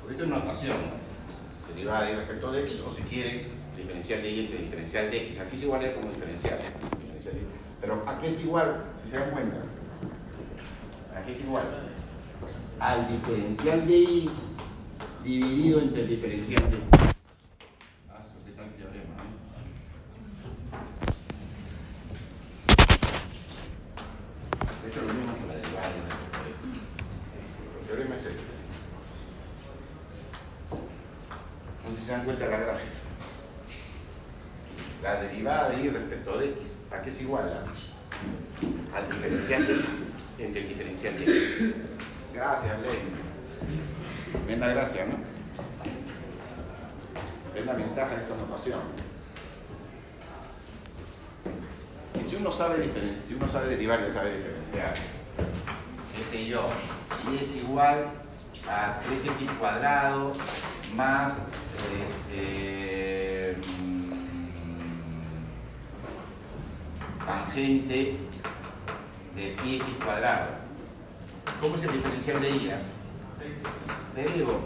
Porque esto es notación, ¿no? derivada de y respecto de x, o si quieren, diferencial de y entre diferencial de x. Aquí es igual es como diferencial. Y. Pero aquí es igual, si se dan cuenta, aquí es igual al diferencial de y dividido entre el diferencial de y. Ah, eso, ¿qué tal el teorema? ¿no? Esto es lo mismo que la derivada de y respecto de x. El teorema es este. No sé si se dan cuenta de la gracia. La derivada de y respecto de x, ¿a qué es igual? a? Al diferencial de y entre el diferencial de x. Gracias, Len. Ven la gracia, ¿no? Ven la ventaja de esta notación. Y si uno sabe, diferen- si uno sabe derivar, ya sabe diferenciar. qué sé yo, y es igual a 3x cuadrado más este, mm, tangente de pi x cuadrado. ¿Cómo es el diferencial de y? Derivo.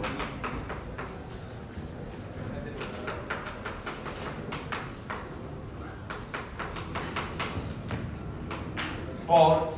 Por,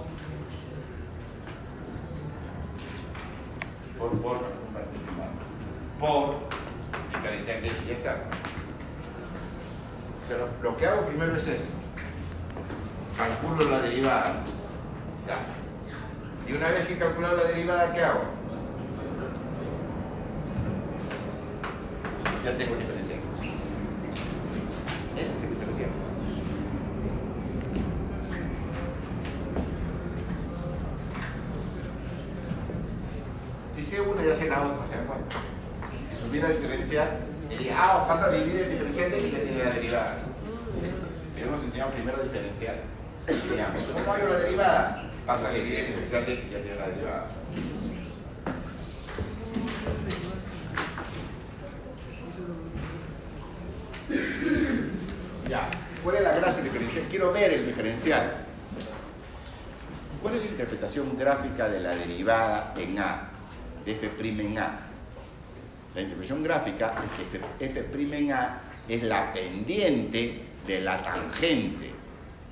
gráfica es que f', A es la pendiente de la tangente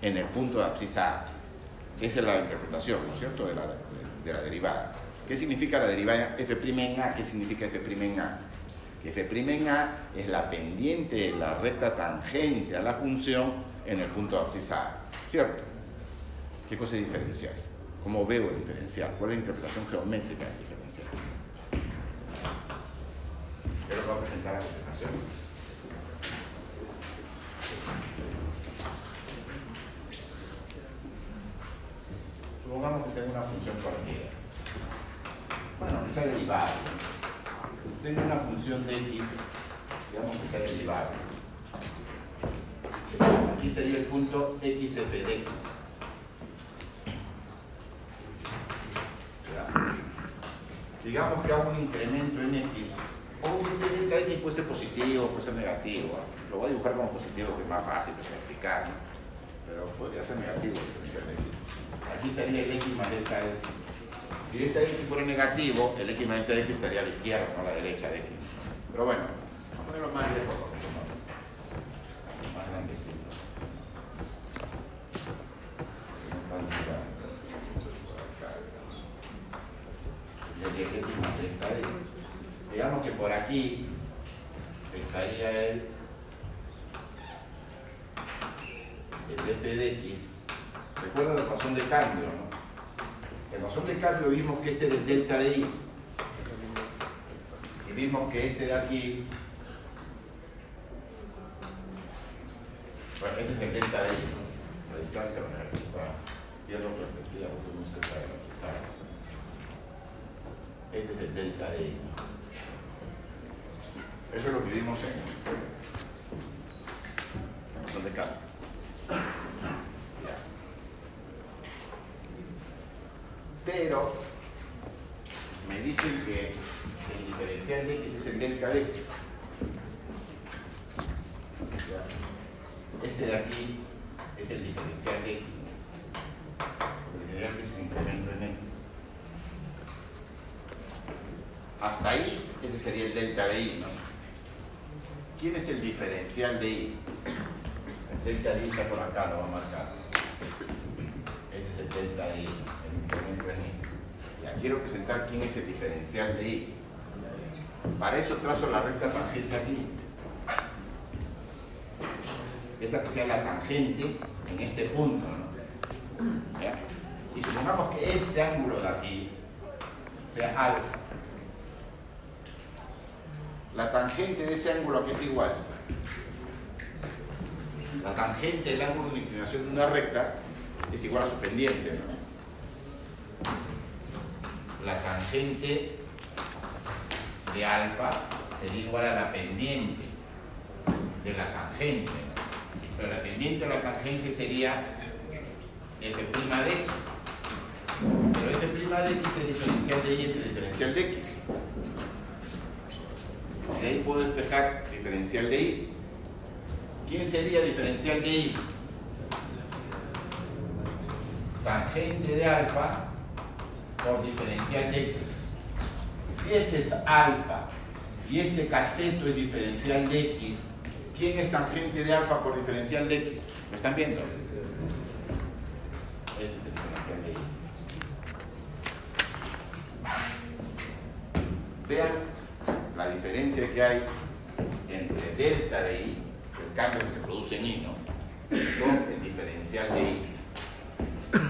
en el punto de abscisa A. Esa es la interpretación, ¿no es cierto?, de la, de la derivada. ¿Qué significa la derivada f' en A? ¿Qué significa f' en A? Que f' en A es la pendiente de la recta tangente a la función en el punto de abscisa A, ¿cierto? ¿Qué cosa es diferencial? ¿Cómo veo el diferencial? ¿Cuál es la interpretación geométrica del diferencial? Yo lo voy a presentar a continuación. Supongamos que tengo una función cualquiera. Bueno, que sea derivada. Tengo una función de x, digamos que sea derivada. Aquí estaría el punto xf de x. Digamos que hago un incremento en x. O este delta x puede ser positivo, puede ser negativo. Lo voy a dibujar como positivo, que es más fácil de explicar. ¿no? Pero podría ser negativo. Aquí estaría el x más delta de x. Si delta de x fuera negativo, el x más delta de x estaría a la izquierda, no a la derecha de x. Pero bueno, vamos a ponerlo más lejos, porque son más, más grandecitos. No tan grandes. Por acá. Sería el x más delta de x. Digamos que por aquí estaría el, el f de x. Recuerda la razón de cambio, ¿no? En razón de cambio vimos que este era el delta de i. Y vimos que este de aquí. Bueno, ese es el delta de ¿no? La distancia, bueno, aquí está. Pierdo perspectiva porque no se está la. Este es el delta de i. Eso es lo que vimos en la razón de cambio. Ya. Pero me dicen que el diferencial de x es el delta de x. Este de aquí es el diferencial de x. El diferencial de x es el en x. Hasta ahí, ese sería el delta de i, ¿no? ¿Quién es el diferencial de i? El delta de i está por acá, lo va a marcar. Ese es el delta de i, el incremento en i. Ya quiero presentar quién es el diferencial de i. Para eso trazo la recta tangente aquí. Esta que sea la tangente en este punto, ¿no? Y supongamos que este ángulo de aquí sea alfa. La tangente de ese ángulo que es igual. La tangente del ángulo de inclinación de una recta es igual a su pendiente, ¿no? La tangente de alfa sería igual a la pendiente de la tangente. Pero la pendiente de la tangente sería f' de x. Pero f' de x es diferencial de y entre diferencial de x. De ahí puedo despejar diferencial de y. ¿Quién sería diferencial de y? Tangente de alfa por diferencial de x. Si este es alfa y este cateto es diferencial de x, ¿quién es tangente de alfa por diferencial de x? ¿Lo están viendo? Este es el diferencial de y. Vean diferencia que hay entre delta de i, el cambio que se produce en i, ¿no? con el diferencial de i.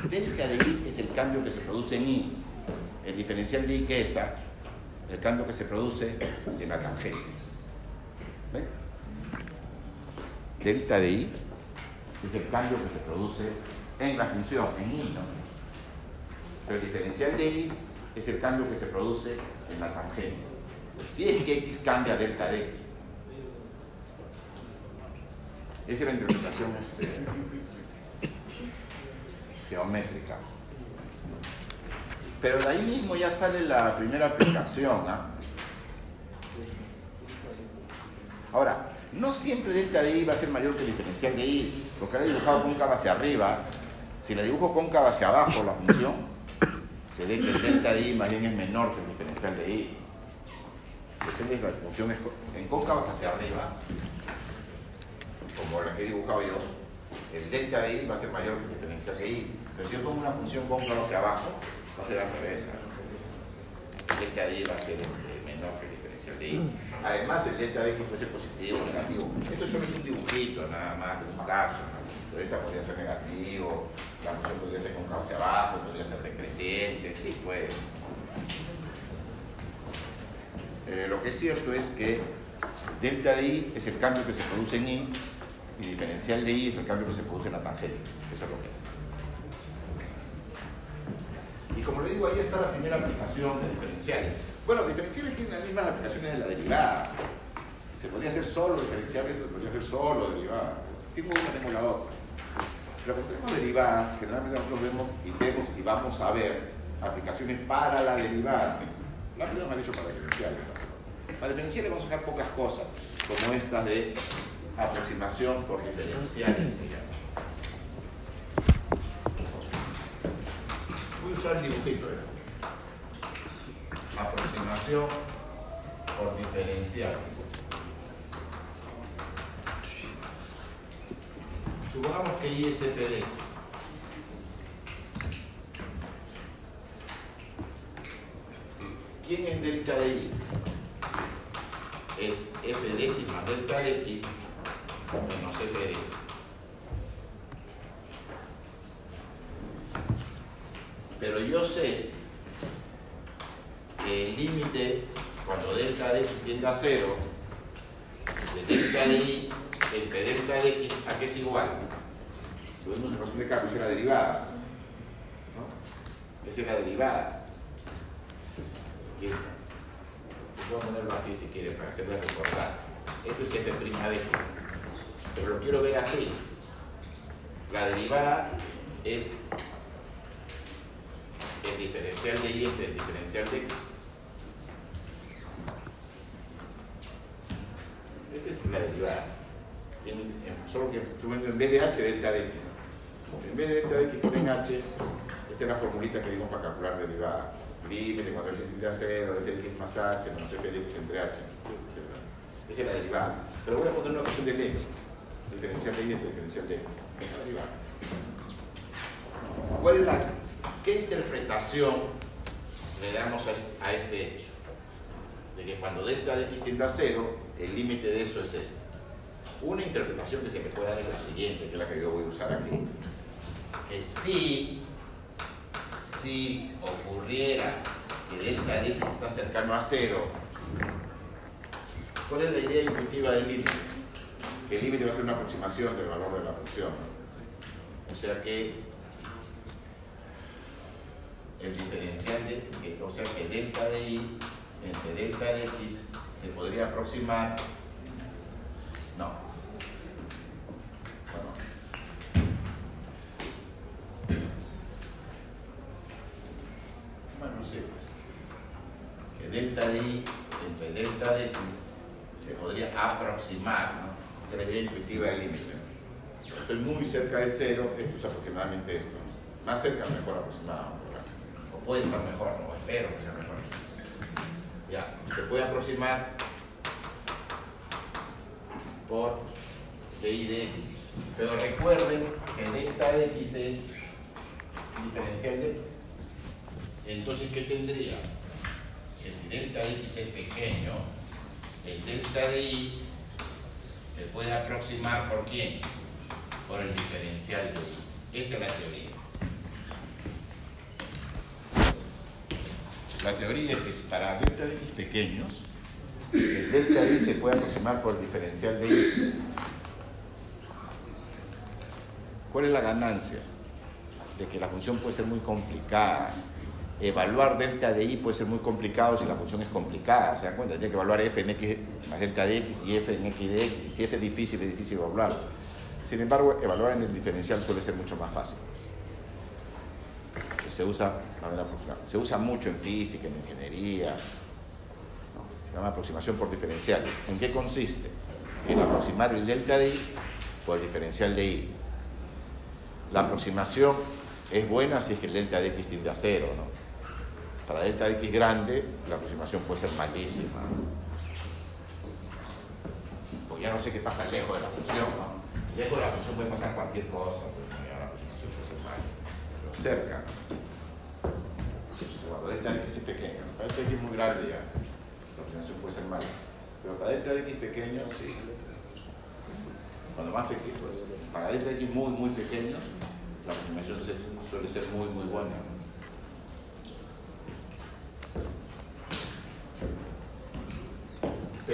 delta de i es el cambio que se produce en i. El diferencial de i, ¿qué es? ah? El cambio que se produce en la tangente. ¿Ven? Delta de i es el cambio que se produce en la función, en i, ¿no? Pero el diferencial de i es el cambio que se produce en la tangente. Si es que x cambia delta de x. Esa es la interpretación este, geométrica. Pero de ahí mismo ya sale la primera aplicación. ¿ah? Ahora, no siempre delta de i va a ser mayor que el diferencial de i, porque ahora he dibujado cóncava hacia arriba. Si la dibujo cóncava hacia abajo la función, se ve que el delta de i más bien es menor que el diferencial de i. Depende de la función en cóncavas hacia arriba, como la que he dibujado yo, el delta de i va a ser mayor que el diferencial de i. Pero si yo pongo una función cóncava hacia abajo, va a ser al revés. El delta de i va a ser este, menor que el diferencial de i. Además, el delta de x puede ser positivo o negativo. Esto solo es un dibujito, nada más, de un caso. delta podría ser negativo, la función podría ser cóncava hacia abajo, podría ser decreciente, sí, pues. Eh, lo que es cierto es que delta de i es el cambio que se produce en i y diferencial de i es el cambio que se produce en la tangente. Eso es lo que es. Y como le digo, ahí está la primera aplicación de diferenciales. Bueno, diferenciales tienen las mismas aplicaciones de la derivada. Se podría hacer solo diferenciales, se podría hacer solo derivada. Si tengo una, tengo la otra. Pero cuando tenemos derivadas, generalmente nosotros vemos y vemos y vamos a ver aplicaciones para la derivada. La primera me han hecho para diferenciales. Para diferenciales vamos a sacar pocas cosas, como esta de aproximación por llama. Voy a usar el dibujito. ¿eh? Aproximación por diferenciales. Supongamos que I es f de x. ¿Quién es delta de I? Es f de x más delta de x menos f de x. Pero yo sé que el límite cuando delta de x tiende a cero, de delta de i entre delta de x a que es igual. Lo vimos en los cálculos, es la derivada. Esa es la derivada. Quiere. Puedo ponerlo así si quiere para hacerle recordar. Esto es f' de x. Pero lo quiero ver así. La derivada es el diferencial de y entre el diferencial de x. Esta es la derivada. En- solo que en vez de h, delta de x. en vez de delta de x ponen h, esta es la formulita que dimos para calcular derivada. Límite cuando x tiende a 0, f de x más h, menos f de x entre h. Esa es la derivada. Pero voy a poner una ecuación de Lenz. Diferencial de y diferencial de x. La derivada. ¿Cuál es la, ¿Qué interpretación le damos a este, este hecho? De que cuando delta de x tiende a 0, el límite de eso es este. Una interpretación que se me puede dar es la siguiente, que es la que yo voy a usar aquí. Que si, si ocurriera que delta de x está cercano a 0, ¿cuál es la idea intuitiva del límite? Que el límite va a ser una aproximación del valor de la función. O sea que el que- o sea que delta de i entre delta de x se podría aproximar, no, Bueno. Pues, que delta de i entre delta de x se podría aproximar, ¿no? Es la idea intuitiva del límite. Estoy muy cerca de cero, esto es aproximadamente esto. ¿no? Más cerca, mejor aproximado. O puede estar mejor, no, espero que sea mejor. Ya, se puede aproximar por di de x. Pero recuerden que delta de x es diferencial de x. Entonces, ¿qué tendría? Que si delta de x es pequeño, el delta de y se puede aproximar por quién? Por el diferencial de y. Esta es la teoría. La teoría es que para delta de x pequeños, el delta de y se puede aproximar por el diferencial de y. ¿Cuál es la ganancia? De que la función puede ser muy complicada, Evaluar delta de y puede ser muy complicado si la función es complicada. ¿Se dan cuenta? Tiene que evaluar f en x más delta de x y f en x de x. Y si f es difícil, es difícil evaluar. Sin embargo, evaluar en el diferencial suele ser mucho más fácil. Se usa, se usa mucho en física, en ingeniería. Se llama aproximación por diferenciales. ¿En qué consiste? En aproximar el delta de y por el diferencial de y. La aproximación es buena si es que el delta de x tiende a cero, ¿no? Para delta de x grande, la aproximación puede ser malísima. Porque ya no sé qué pasa lejos de la función, ¿no? Lejos de la función puede pasar cualquier cosa, ya la aproximación puede ser mala. Pero cerca, cuando delta de x es pequeño, para delta de x es muy grande ya, la aproximación puede ser mala. Pero para delta de x pequeño, sí. Cuando más pequeño, pues, para delta de x muy, muy pequeño, la aproximación suele ser muy, muy buena.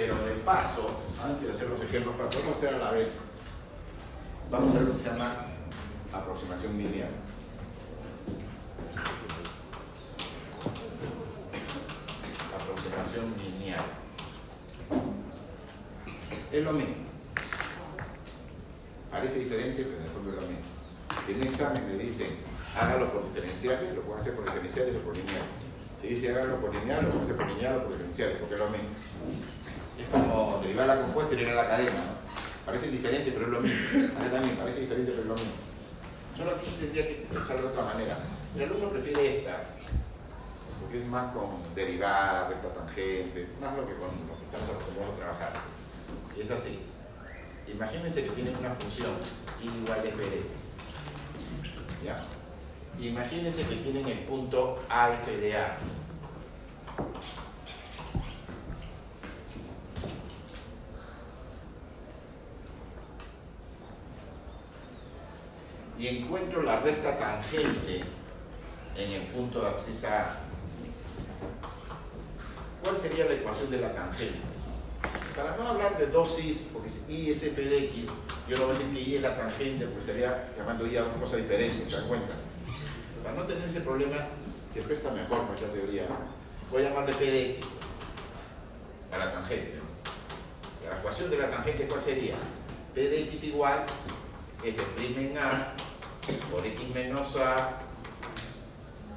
Pero de paso, antes de hacer los ejemplos, para poder hacer a la vez, vamos a ver lo que se llama aproximación lineal. Aproximación lineal. Es lo mismo. Parece diferente, pero en el fondo es lo mismo. Si en un examen le dicen hágalo por diferenciales, lo pueden hacer por diferenciales o por lineal. Si dice hágalo por lineal, lo pueden hacer por lineal o por diferenciales, porque es lo mismo. Es como derivar la compuesta y derivar la cadena. ¿no? Parece diferente, pero es lo mismo. Acá también parece diferente, pero es lo mismo. Solo aquí se tendría que pensar de otra manera. El alumno prefiere esta, porque es más con derivada, recta tangente, más lo que con lo que estamos acostumbrados a trabajar. Y es así. Imagínense que tienen una función y igual f de x. ¿Ya? Imagínense que tienen el punto a f de a. Y encuentro la recta tangente en el punto de abscisa A. ¿Cuál sería la ecuación de la tangente? Para no hablar de dosis, porque y es f de x, yo no voy a decir que y es la tangente, porque estaría llamando y a dos cosas diferentes, ¿se dan cuenta? Para no tener ese problema, se presta mejor esta teoría. Voy a llamarle p de x a la tangente. La ecuación de la tangente, ¿cuál sería? p de x igual f' en a por x menos a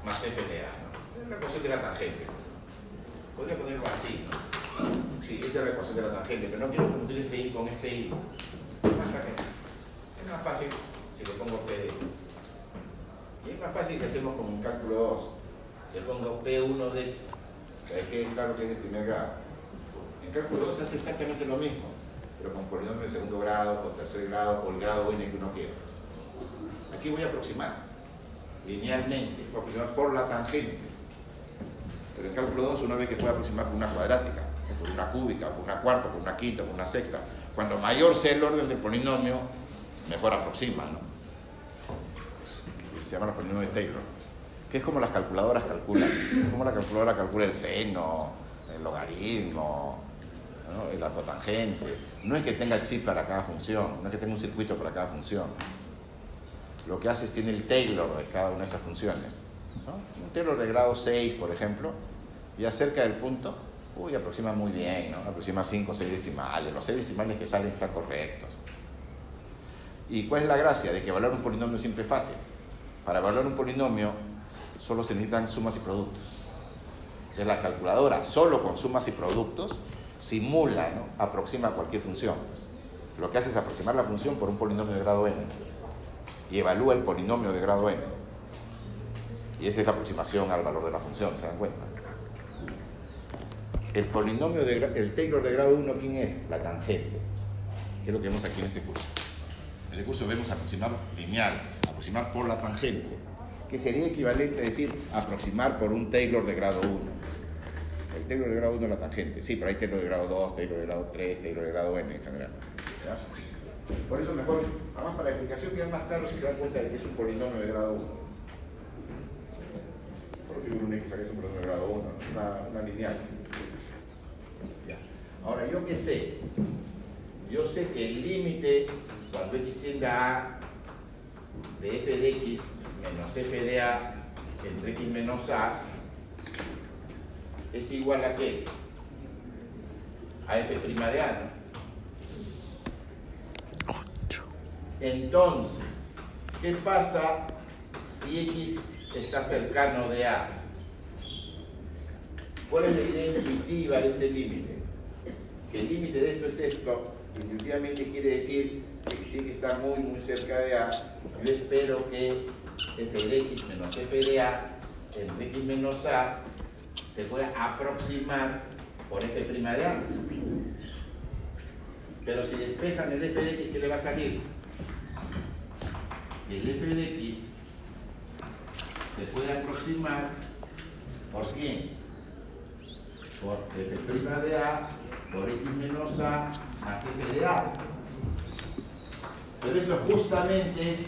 más f de a. ¿no? Es la ecuación de la tangente. Podría ponerlo así, ¿no? Sí, esa es la ecuación de la tangente, pero no quiero confundir este i con este i. Es más fácil si le pongo p de x. Y es más fácil si hacemos como un cálculo 2. Le pongo p1 de x, que quede claro que es de primer grado. En cálculo 2 se hace exactamente lo mismo, pero con polinomio de segundo grado, con tercer grado, o el grado n que uno quiera. Aquí voy a aproximar linealmente, voy a aproximar por la tangente. Pero en cálculo 2 uno ve que puede aproximar por una cuadrática, por una cúbica, por una cuarta, por una quinta, por una sexta. Cuando mayor sea el orden del polinomio, mejor aproxima, ¿no? Se llama los polinomios de Taylor, que es como las calculadoras calculan, es como la calculadora calcula el seno, el logaritmo, ¿no? el arcotangente. No es que tenga chip para cada función, no es que tenga un circuito para cada función. Lo que hace es tiene el Taylor de cada una de esas funciones. Un Taylor de grado 6, por ejemplo, y acerca del punto, uy, aproxima muy bien, aproxima 5 o 6 decimales. Los 6 decimales que salen están correctos. ¿Y cuál es la gracia? De que evaluar un polinomio siempre fácil. Para evaluar un polinomio solo se necesitan sumas y productos. Es la calculadora, solo con sumas y productos, simula, ¿no? aproxima cualquier función. pues. Lo que hace es aproximar la función por un polinomio de grado n y evalúa el polinomio de grado n. Y esa es la aproximación al valor de la función, ¿se dan cuenta? El polinomio de el Taylor de grado 1, ¿quién es? La tangente. Que es lo que vemos aquí en este curso. En este curso vemos aproximar lineal, aproximar por la tangente, que sería equivalente a decir aproximar por un Taylor de grado 1. El Taylor de grado 1 es la tangente. Sí, pero hay Taylor de grado 2, Taylor de grado 3, Taylor de grado n en general. Por eso mejor, además para la explicación queda más claro si se dan cuenta de que es un polinomio de grado 1. Por configuro un x aquí es un polinomio de grado 1, una, una lineal. Ahora, ¿yo qué sé? Yo sé que el límite cuando x tiende a de f de x menos f de a entre x menos a es igual a qué? A f' de a, ¿no? Entonces, ¿qué pasa si x está cercano de a? ¿Cuál es la idea intuitiva de este límite? Que el límite de esto es esto, intuitivamente quiere decir que si x está muy muy cerca de a, yo espero que f de x menos f de a entre x menos a se pueda aproximar por f' de a. Pero si despejan el f de x, ¿qué le va a salir? El f de x se puede aproximar por quién? Por f' de a por x menos a más f de a. Pero esto justamente es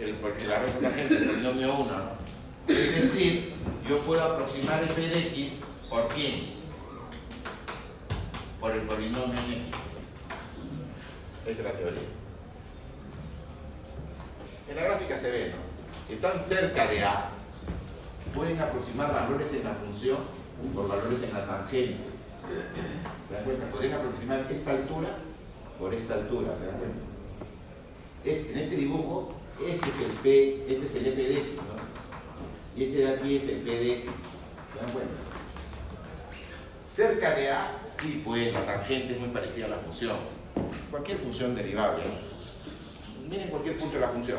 el, porque la red tangente es el polinomio 1, ¿no? Es decir, yo puedo aproximar f de x por quién? Por el polinomio en x. Esa es la teoría. En la gráfica se ve, ¿no? Si están cerca de A, pueden aproximar valores en la función por valores en la tangente. ¿Se dan cuenta? Pueden aproximar esta altura por esta altura, ¿se dan cuenta? Este, en este dibujo, este es el P, este es el F de X. Y este de aquí es el P de X. ¿Se dan cuenta? Cerca de A, sí, pues la tangente es muy parecida a la función. Cualquier función derivable. Miren cualquier punto de la función.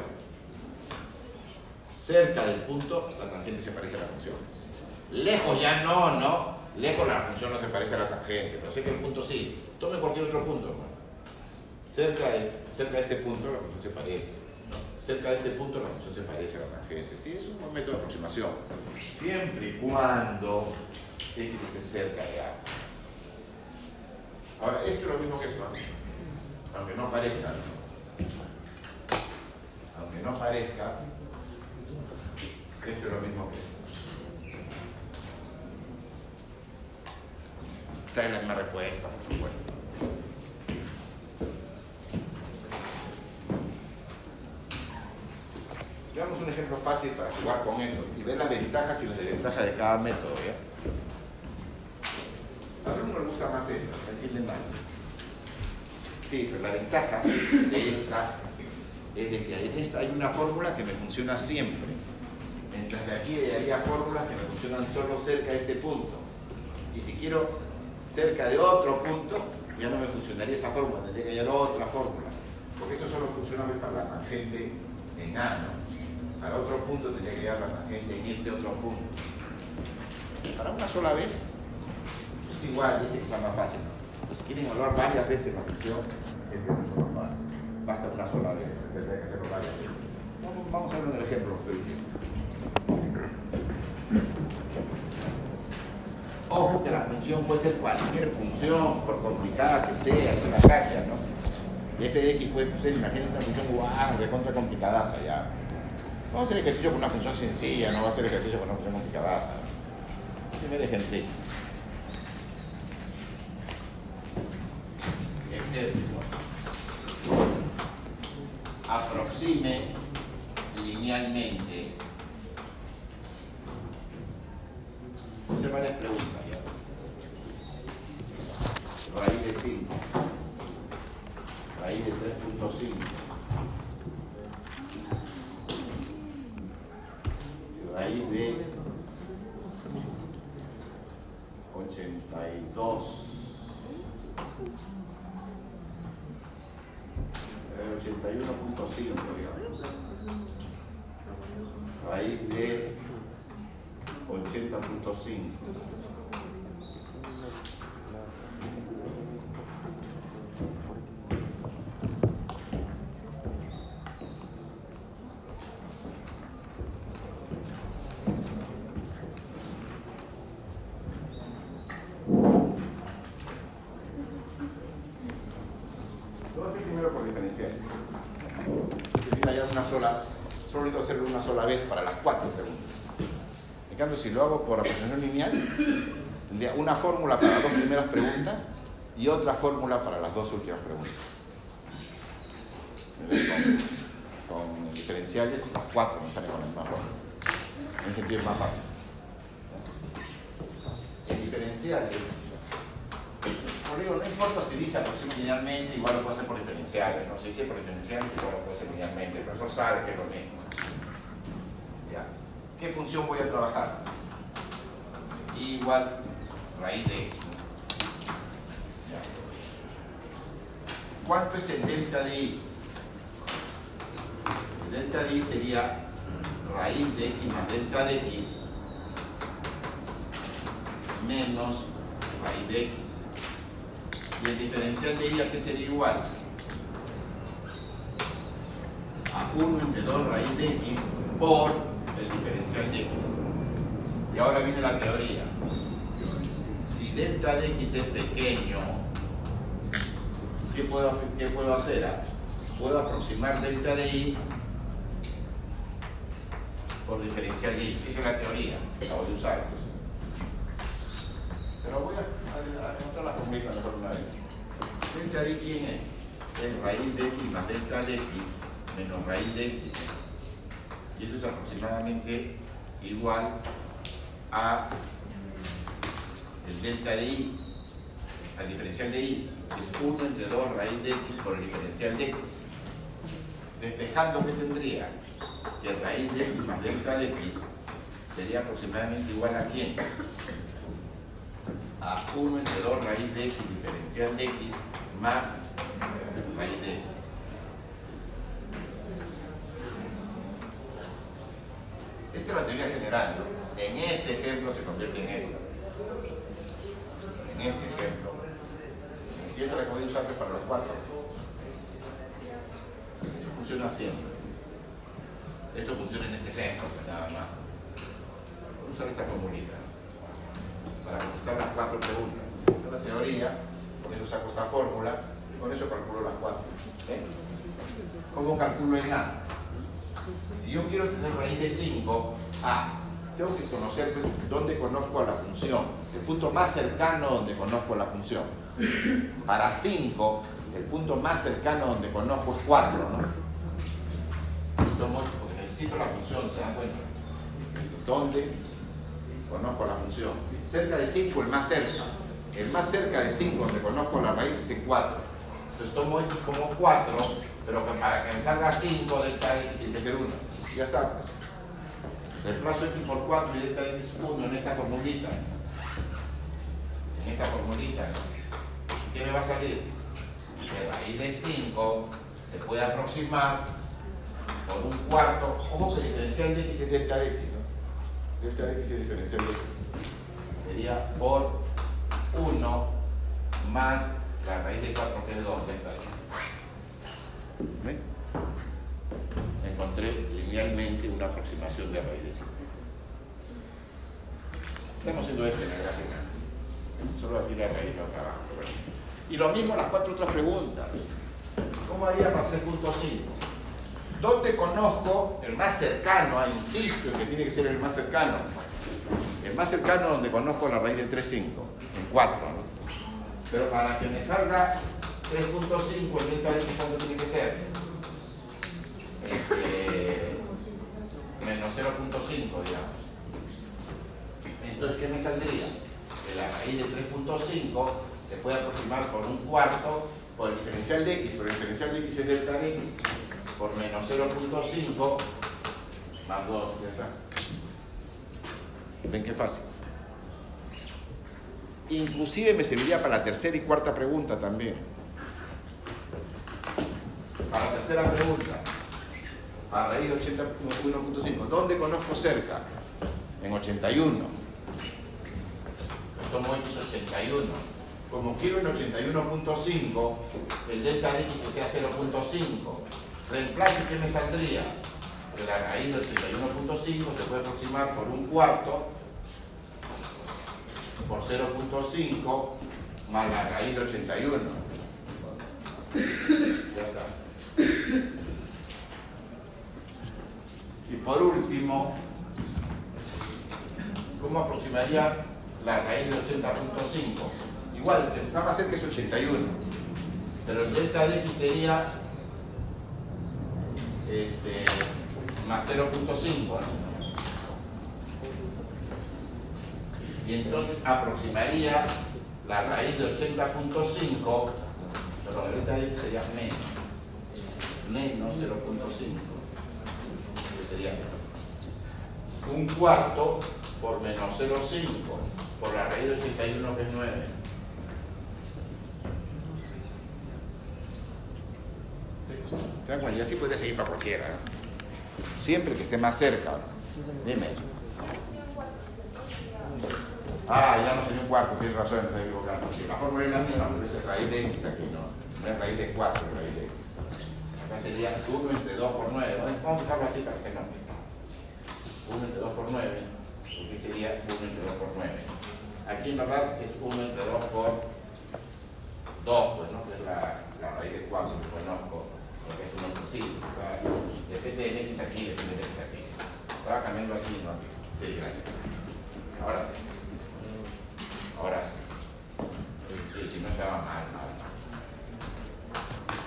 Cerca del punto, la tangente se parece a la función. Lejos ya no, ¿no? Lejos la función no se parece a la tangente, pero sé que el punto sí. Tome cualquier otro punto. Cerca de, cerca de este punto la función se parece. Cerca de este punto la función se parece a la tangente. Sí, es un método de aproximación. Siempre y cuando x esté cerca de A. Ahora, esto es lo mismo que esto, aunque no parezca. Aunque no parezca, esto es lo mismo que esto. Es la misma respuesta, por supuesto. Veamos un ejemplo fácil para jugar con esto y ver las ventajas y las desventajas de cada método. ¿ya? A algunos les gusta más esto, ¿me entienden más? Sí, pero la ventaja de esta es de que en esta hay una fórmula que me funciona siempre. Mientras que aquí había fórmulas que me funcionan solo cerca de este punto. Y si quiero cerca de otro punto, ya no me funcionaría esa fórmula, tendría que hallar otra fórmula. Porque esto solo funciona para la tangente en A, ¿no? Para otro punto tendría que hallar la tangente en ese otro punto. Para una sola vez, es igual, este que sea más fácil. Pues quieren evaluar varias veces la función, es más fácil. Basta una sola vez, tendría que hacerlo varias veces. Vamos, a ver un ejemplo que diciendo. Ojo que la función puede ser cualquier función, por complicada que sea, es una gracia, ¿no? f de x puede ser, imagínate una función guau, recontra complicadaza ya. Vamos a hacer ejercicio con una función sencilla, no va a hacer ejercicio con una función complicadaza. Primer ejemplito. Ejemplo. Aproxime linealmente. Hacer varias preguntas ya. Raíz de 5. Raíz de 3.5. Raíz de 82. Eh, 81.5, digamos. Raíz de 80.5. Lo voy a hacer primero por diferencial. Utiliza ya una sola, solo hacerlo una sola vez para las cuatro preguntas. En cambio, si lo hago por aproximación lineal, tendría una fórmula para las dos primeras preguntas y otra fórmula para las dos últimas preguntas. Con, con diferenciales, las cuatro me salen con la misma fórmula. En ese sentido es más fácil. En diferenciales, no importa si dice aproximadamente linealmente, igual lo puedo hacer por diferenciales, ¿no? Si dice por diferenciales, igual lo puedo hacer linealmente. El profesor sabe que es lo mismo. ¿Ya? ¿Qué función voy a trabajar? Igual raíz de x. ¿Cuánto es el delta de i? El delta de i sería raíz de x más delta de x menos raíz de x. Y el diferencial de i a qué sería igual? A 1 entre 2 raíz de x por el diferencial de x. Y ahora viene la teoría. Si delta de x es pequeño, ¿qué puedo, qué puedo hacer? Puedo aproximar delta de i por diferencial de y. Esa es la teoría, la voy a usar. Pues. Pero voy a, Delta de quién es? Es raíz de x más delta de x menos raíz de x. Y esto es aproximadamente igual a el delta de i, al diferencial de que es 1 entre 2 raíz de x por el diferencial de x. Despejando, ¿qué tendría? que raíz de x más delta de x sería aproximadamente igual a quién? A 1 entre 2 raíz de x diferencial de x más raíz de x. Esta es la teoría general, ¿no? En este ejemplo se convierte en esto. En este ejemplo. Y esta es la que voy a usar para los cuatro. Funciona siempre. Esto funciona en este ejemplo, nada más. Voy usar esta formulita para contestar las cuatro preguntas. Es la teoría, con eso saco esta fórmula y con eso calculo las cuatro. ¿Eh? ¿Cómo calculo en A? Si yo quiero tener raíz de 5, A, tengo que conocer pues, dónde conozco a la función, el punto más cercano donde conozco la función. Para 5, el punto más cercano donde conozco es 4, ¿no? porque necesito la función, ¿se dan cuenta? ¿Dónde conozco la función? Cerca de 5, el más cerca. El más cerca de 5 donde conozco la raíz es en 4. Entonces tomo x como 4, pero para que me salga 5, delta de x tiene que ser 1. Ya está. Reemplazo x por 4 y delta de x 1 en esta formulita. En esta formulita. ¿Qué me va a salir? Que raíz de 5 se puede aproximar por un cuarto. Ojo que el diferencial de x es delta de x, ¿no? Delta de x es diferencial de x. Sería por 1 más la raíz de 4 que es 2, ya está ahí. ¿Ven? Encontré linealmente una aproximación de raíz de 5. Estamos haciendo esto en el gráfico. Solo aquí la raíz de acá abajo. Y lo mismo las cuatro otras preguntas. ¿Cómo haría para hacer punto 5? ¿Dónde conozco el más cercano? Ah, insisto en que tiene que ser el más cercano. El más cercano donde conozco la raíz de 3,5, en 4. ¿no? Pero para que me salga 3.5, el delta de cuánto tiene que ser? Este, menos 0.5, digamos. Entonces, ¿qué me saldría? Que la raíz de 3.5 se puede aproximar por un cuarto por el diferencial de x, pero el diferencial de x es delta de x por menos 0.5 más 2, ya está. ¿Ven qué fácil? Inclusive me serviría para la tercera y cuarta pregunta también. Para la tercera pregunta, a raíz de 81.5, ¿dónde conozco cerca? En 81. Tomo x 81. Como quiero en 81.5, el delta de x que sea 0.5 reemplazo, ¿qué me saldría? La raíz del 81.5 se puede aproximar por un cuarto por 0.5 más la raíz de 81. Ya está. Y por último, ¿cómo aproximaría la raíz de 80.5? Igual, está más cerca es 81, pero el delta de x sería este, más 0.5, ¿no? Y entonces aproximaría la raíz de 80.5, pero x sería menos, menos 0.5, que sería un cuarto por menos 0,5 por la raíz de 81 que es 9. ¿Te das cuenta? Y así podría seguir para cualquiera. ¿no? Siempre que esté más cerca. Dime. Ah, ya no sería un cuarto, tienes razón, estoy equivocando. Sí, la fórmula es la misma, pero es raíz de x aquí, ¿no? No es raíz de 4, es raíz de x. Acá sería 1 entre 2 por 9. Vamos a dejarlo así para que se cambie. 1 entre 2 por 9, porque sería 1 entre 2 por 9. Aquí en verdad es 1 entre 2 por 2, pues, ¿no? que es la, la raíz de 4 que conozco, lo que es 1 por 5. Depende del x aquí, depende del x aquí. Estaba cambiando aquí, ¿no? Sí, gracias. Ahora sí. Ahora sí. Sí, si no estaba mal, mal.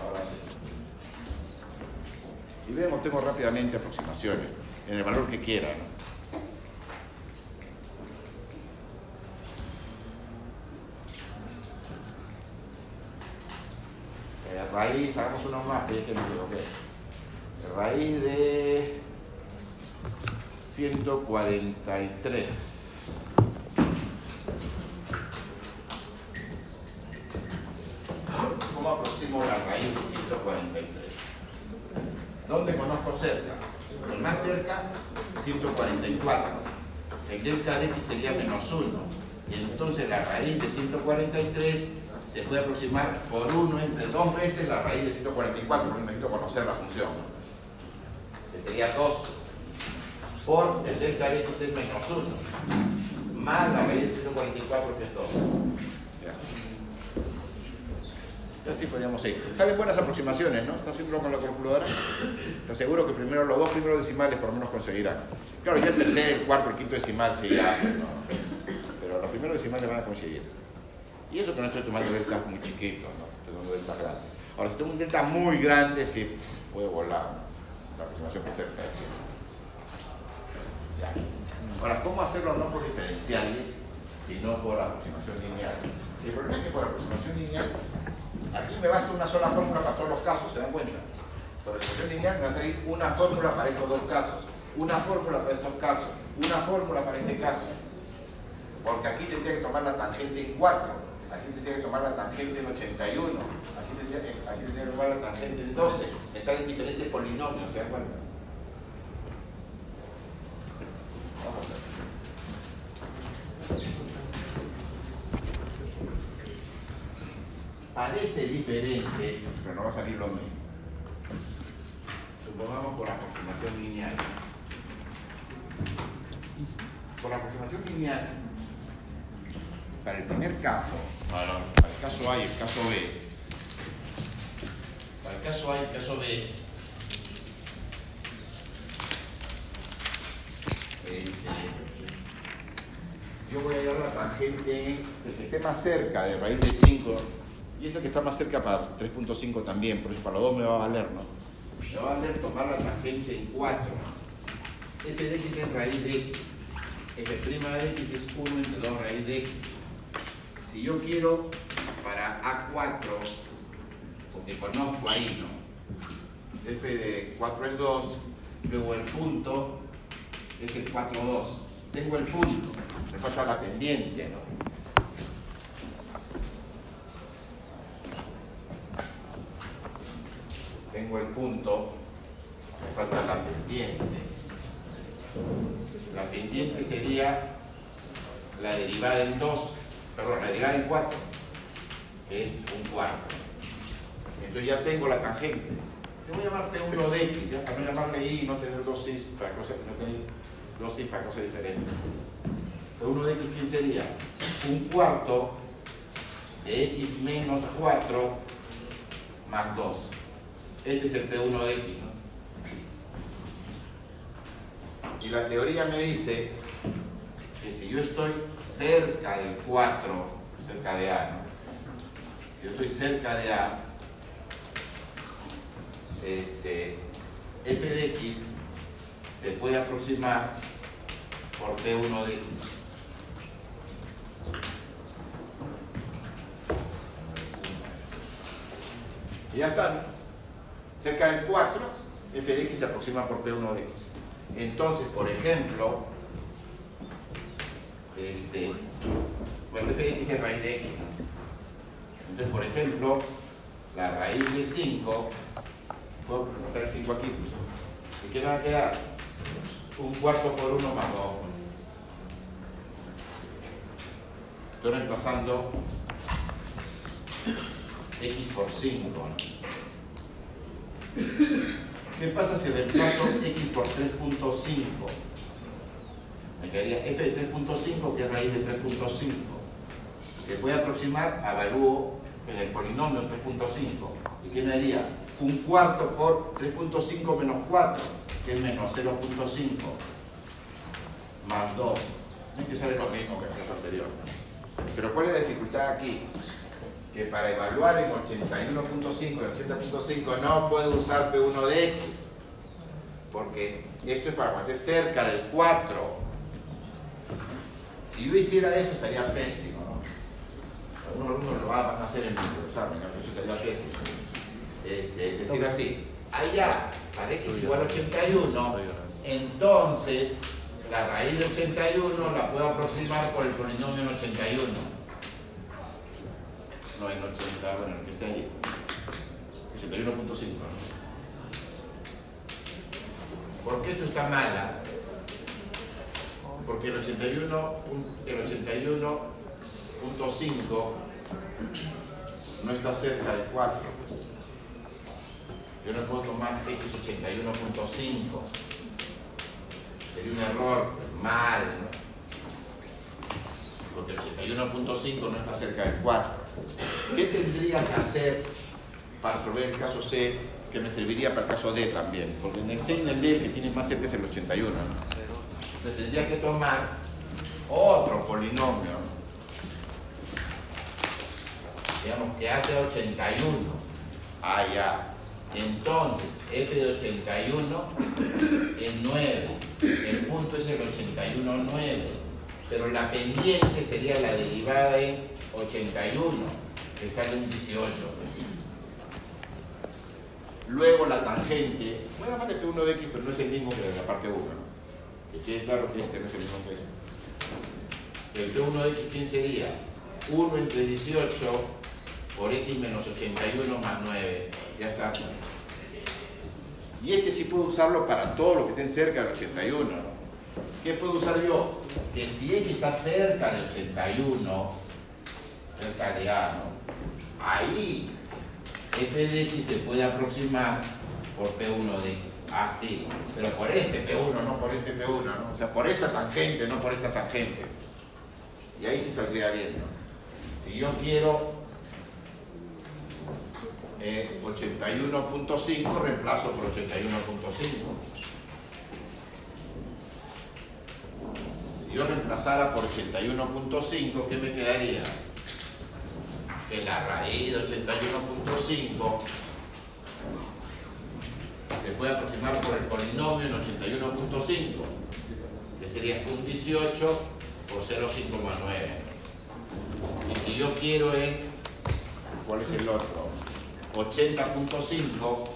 Ahora sí. Y vemos, tengo rápidamente aproximaciones en el valor que quiera. ¿no? Eh, raíz, hagamos uno más, que me. Raíz de 143. ¿Cómo aproximo la raíz de 143? ¿Dónde conozco cerca? El más cerca, 144. El delta de x sería menos 1. Y entonces la raíz de 143 se puede aproximar por 1 entre dos veces la raíz de 144, porque necesito conocer la función. Que sería 2 por el delta de x menos 1, más la raíz de 144 que es 2. Ya. Y así podríamos seguir. Salen buenas aproximaciones, ¿no? ¿Estás seguro con la calculadora? ¿Estás seguro que primero los dos primeros decimales por lo menos conseguirán? Claro, ya el tercer, el cuarto, el quinto decimal sí ya, ¿no? pero los primeros decimales van a conseguir. Y eso que no estoy tomando deltas muy chiquitos, ¿no? Estoy tomando deltas grandes. Ahora, si tengo un delta muy grande, sí, puedo volar. La aproximación puede ser pésima. Ahora, ¿cómo hacerlo no por diferenciales, sino por aproximación lineal? El problema es que por aproximación lineal, aquí me basta una sola fórmula para todos los casos, ¿se dan cuenta? Por aproximación lineal me va a salir una fórmula para estos dos casos, una fórmula para estos casos, una fórmula para este caso. Porque aquí tendría que tomar la tangente en 4, aquí tendría que tomar la tangente en 81, aquí tendría tendría que tomar la tangente en 12. Me salen diferentes polinomios, ¿se dan cuenta? Vamos a hacer. Parece diferente, pero no va a salir lo mismo. Supongamos por aproximación lineal. Por aproximación lineal, para el primer caso, para el caso A y el caso B, para el caso A y el caso B, este, yo voy a llevar la tangente el que esté más cerca de raíz de 5 y ese que está más cerca para 3.5 también, por eso para los dos me va a valer, ¿no? Me va a valer tomar la tangente en 4. f de x es raíz de x. f' de x es 1 entre 2 raíz de x. Si yo quiero para A4, porque conozco ahí, ¿no? f de 4 es 2, luego el punto es el 4, 2. Tengo el punto, me falta la pendiente, ¿no? Tengo el punto, me falta la pendiente. La pendiente sería la derivada en 2, perdón, la derivada en 4, que es un cuarto. Entonces ya tengo la tangente. Yo voy a llamar P1 de X, ¿ya? para no llamarle I y no tener dos Is para cosas, no tener dos para cosas diferentes. P1 de X, ¿quién sería? Un cuarto de X menos 4 más 2. Este es el P1 de X, ¿no? Y la teoría me dice que si yo estoy cerca del 4, cerca de A, ¿no? Si yo estoy cerca de A, este, f de x se puede aproximar por P1 de x. Y ya está. Cerca del 4, f de x se aproxima por P1 de x. Entonces, por ejemplo, este, bueno, f de x es raíz de x. Entonces, por ejemplo, la raíz de 5, puedo pasar el 5 aquí, pues, ¿y qué me va a quedar? Un cuarto por 1 más 2. Estoy reemplazando x por 5. ¿no? ¿Qué pasa si reemplazo x por 3.5? Me quedaría f de 3.5 que es raíz de 3.5. Se puede aproximar, avalúo en el polinomio 3.5. ¿Y qué me daría? Un cuarto por 3.5 menos 4, que es menos 0.5, más 2. Es que sale lo mismo que el caso anterior. Pero ¿cuál es la dificultad aquí? Que para evaluar en 81.5 y 80.5 no puedo usar P1 de X. Porque esto es para cuando esté cerca del 4. Si yo hiciera esto estaría pésimo. ¿no? Algunos alumnos lo van a hacer en el examen, ¿no? eso estaría pésimo. Este, es decir así, allá, para X igual a 81, entonces la raíz de 81 la puedo aproximar por el polinomio en 81. No en 80, bueno, el que esté allí. 81.5. ¿no? ¿Por qué esto está mala? Porque el 81, el 81.5 no está cerca de 4. Pues. Yo no puedo tomar x81.5. Sería un error mal, ¿no? Porque 81.5 no está cerca del 4. ¿Qué tendría que hacer para resolver el caso C que me serviría para el caso D también? Porque en el C y en el D que tiene más cerca es el 81. ¿no? Entonces tendría que tomar otro polinomio, ¿no? digamos que hace 81. Ah, ya. Entonces, f de 81 es 9. El punto es el 81, 9. Pero la pendiente sería la derivada en 81, que sale un 18. Luego la tangente, voy a llamarle P1 de x, pero no es el mismo que de la parte 1. Que quede claro que este no es el mismo que este. El P1 de x, ¿quién sería? 1 entre 18 por x menos 81 más 9. Ya está. Y este sí puedo usarlo para todo lo que estén cerca del 81. ¿no? ¿Qué puedo usar yo? Que si x está cerca del 81, cerca de A, ¿no? ahí f de x se puede aproximar por P1 de x. Así, pero por este P1, no por este P1, ¿no? O sea, por esta tangente, no por esta tangente. Y ahí sí saldría bien, ¿no? Si yo quiero eh, 81.5 reemplazo por 81.5. Si yo reemplazara por 81.5, ¿qué me quedaría? Que la raíz de 81.5 se puede aproximar por el polinomio en 81.5, que sería un 18 por 0,5 más 9. Y si yo quiero en, ¿cuál es el otro? 80.5,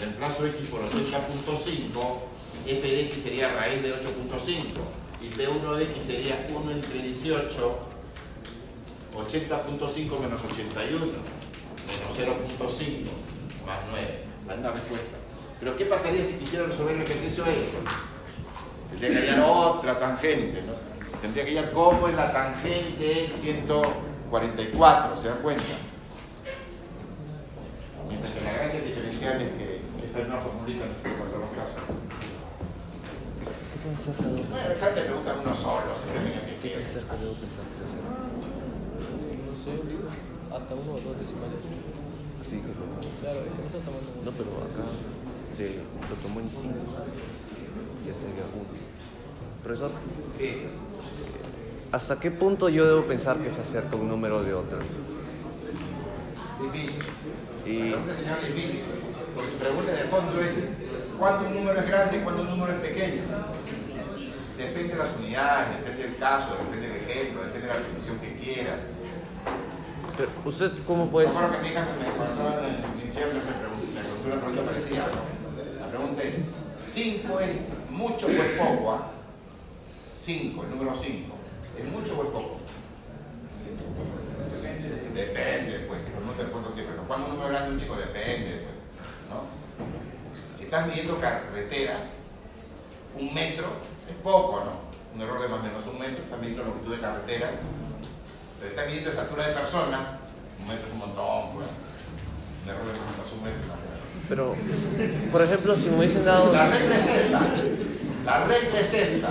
reemplazo x por 80.5, f de x sería raíz de 8.5 y p1 de x sería 1 entre 18, 80.5 menos 81, menos 0.5 más 9. Da una respuesta. Pero ¿qué pasaría si quisiera resolver el ejercicio E? Tendría que hallar otra tangente, ¿no? Tendría que hallar cómo es la tangente 144, ¿se dan cuenta? Mientras que la gracia diferencial es que esta es una formulita en cuanto a los casos. ¿Qué tan cerca debo No, pensar? exacto, te preguntan uno solo, se que ¿Qué tan cerca debo pensar que se? No sé, digo, hasta uno o dos decimales. Así que lo... Claro, es que no está tomando No, pero acá se lo tomó en 5. Ya sería 1. Profesor, Sí. ¿hasta qué punto yo debo pensar que se acerca un número de otro? Difícil. Y- La pregunta, señor, es difícil. Porque su pregunta en el fondo es ¿cuándo un número es grande y cuándo un número es pequeño? Depende de las unidades, depende del caso, depende del ejemplo, depende de la decisión que quieras. Pero, ¿Usted cómo puede...? Acuerdo que mi hija me estaba en inicial me preguntó, una pregunta parecida. La pregunta es, ¿5 es mucho o es poco? 5, el número 5. ¿Es mucho o es poco? Depende, pues, no te respondo tiempo. ¿Cuándo un número grande un chico? Depende, pues, ¿no? Si estás midiendo carreteras, un metro es poco, ¿no? Un error de más o menos un metro, estás midiendo longitud de carreteras, pero estás midiendo estatura de personas, un metro es un montón, pues. Un error de más o menos un metro. Pero, por ejemplo, si me hubiesen dado... La regla es esta. La regla es esta.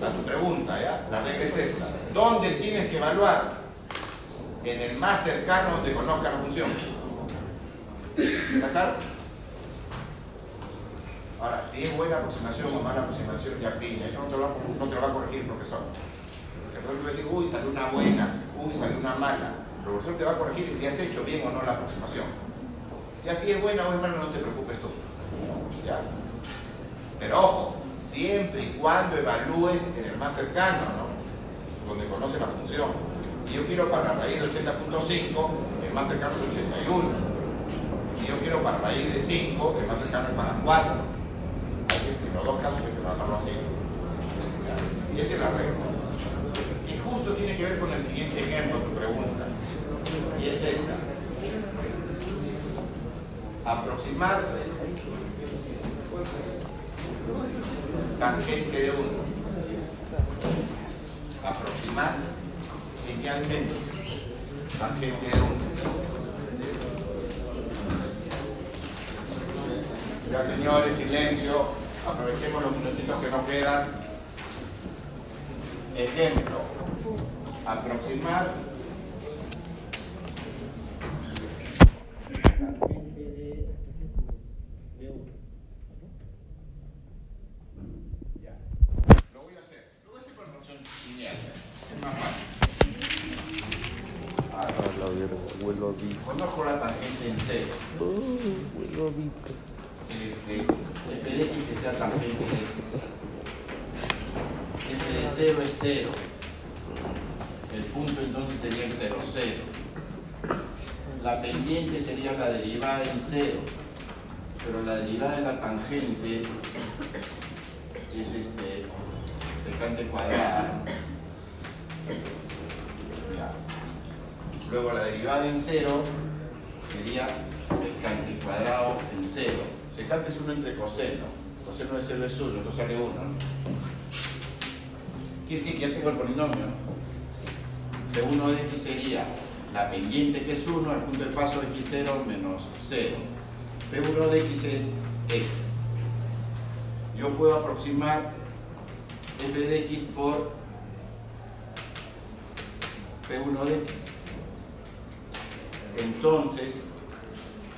La tu pregunta, ¿ya? La regla es esta. ¿Dónde tienes que evaluar? En el más cercano donde conozca la función. ¿Está claro? Ahora, si es buena aproximación o mala aproximación, ya piña. Eso no te lo va, no te lo va a corregir el profesor. Va a decir, uy, salió una buena, uy, salió una mala. El profesor te va a corregir si has hecho bien o no la aproximación. Ya si es buena o es mala, no te preocupes tú. Pero ojo, siempre y cuando evalúes en el más cercano, ¿no? Donde conoces la función. Si yo quiero para raíz de 80.5, el más cercano es 81. Si yo quiero para raíz de 5, el más cercano es para 4. Así que en los dos casos que trabajarlo así. ¿Ya? Y esa es la regla. Justo tiene que ver con el siguiente ejemplo, tu pregunta. Y es esta. Aproximar tangente de 1. Aproximar linealmente tangente de 1. Ya señores, silencio. Aprovechemos los minutitos que nos quedan. Ejemplo. Aproximar tangente de, de 1. Ya. Lo voy a hacer. Lo voy a hacer con función lineal. Es más fácil. Conozco la tangente en vi. Este, f de x que sea tangente de x. f de 0 es 0. Punto entonces sería el 0, 0. La pendiente sería la derivada en 0. Pero la derivada de la tangente es este secante cuadrada. Luego la derivada en 0 sería secante cuadrado en 0. Secante es 1 entre coseno. Coseno de 0 es 1, entonces sale 1. Quiere decir que ya tengo el polinomio. P1 de x sería la pendiente que es 1, el punto de paso de x0 menos 0. P1 de x es x. Yo puedo aproximar f de x por P1 de x. Entonces,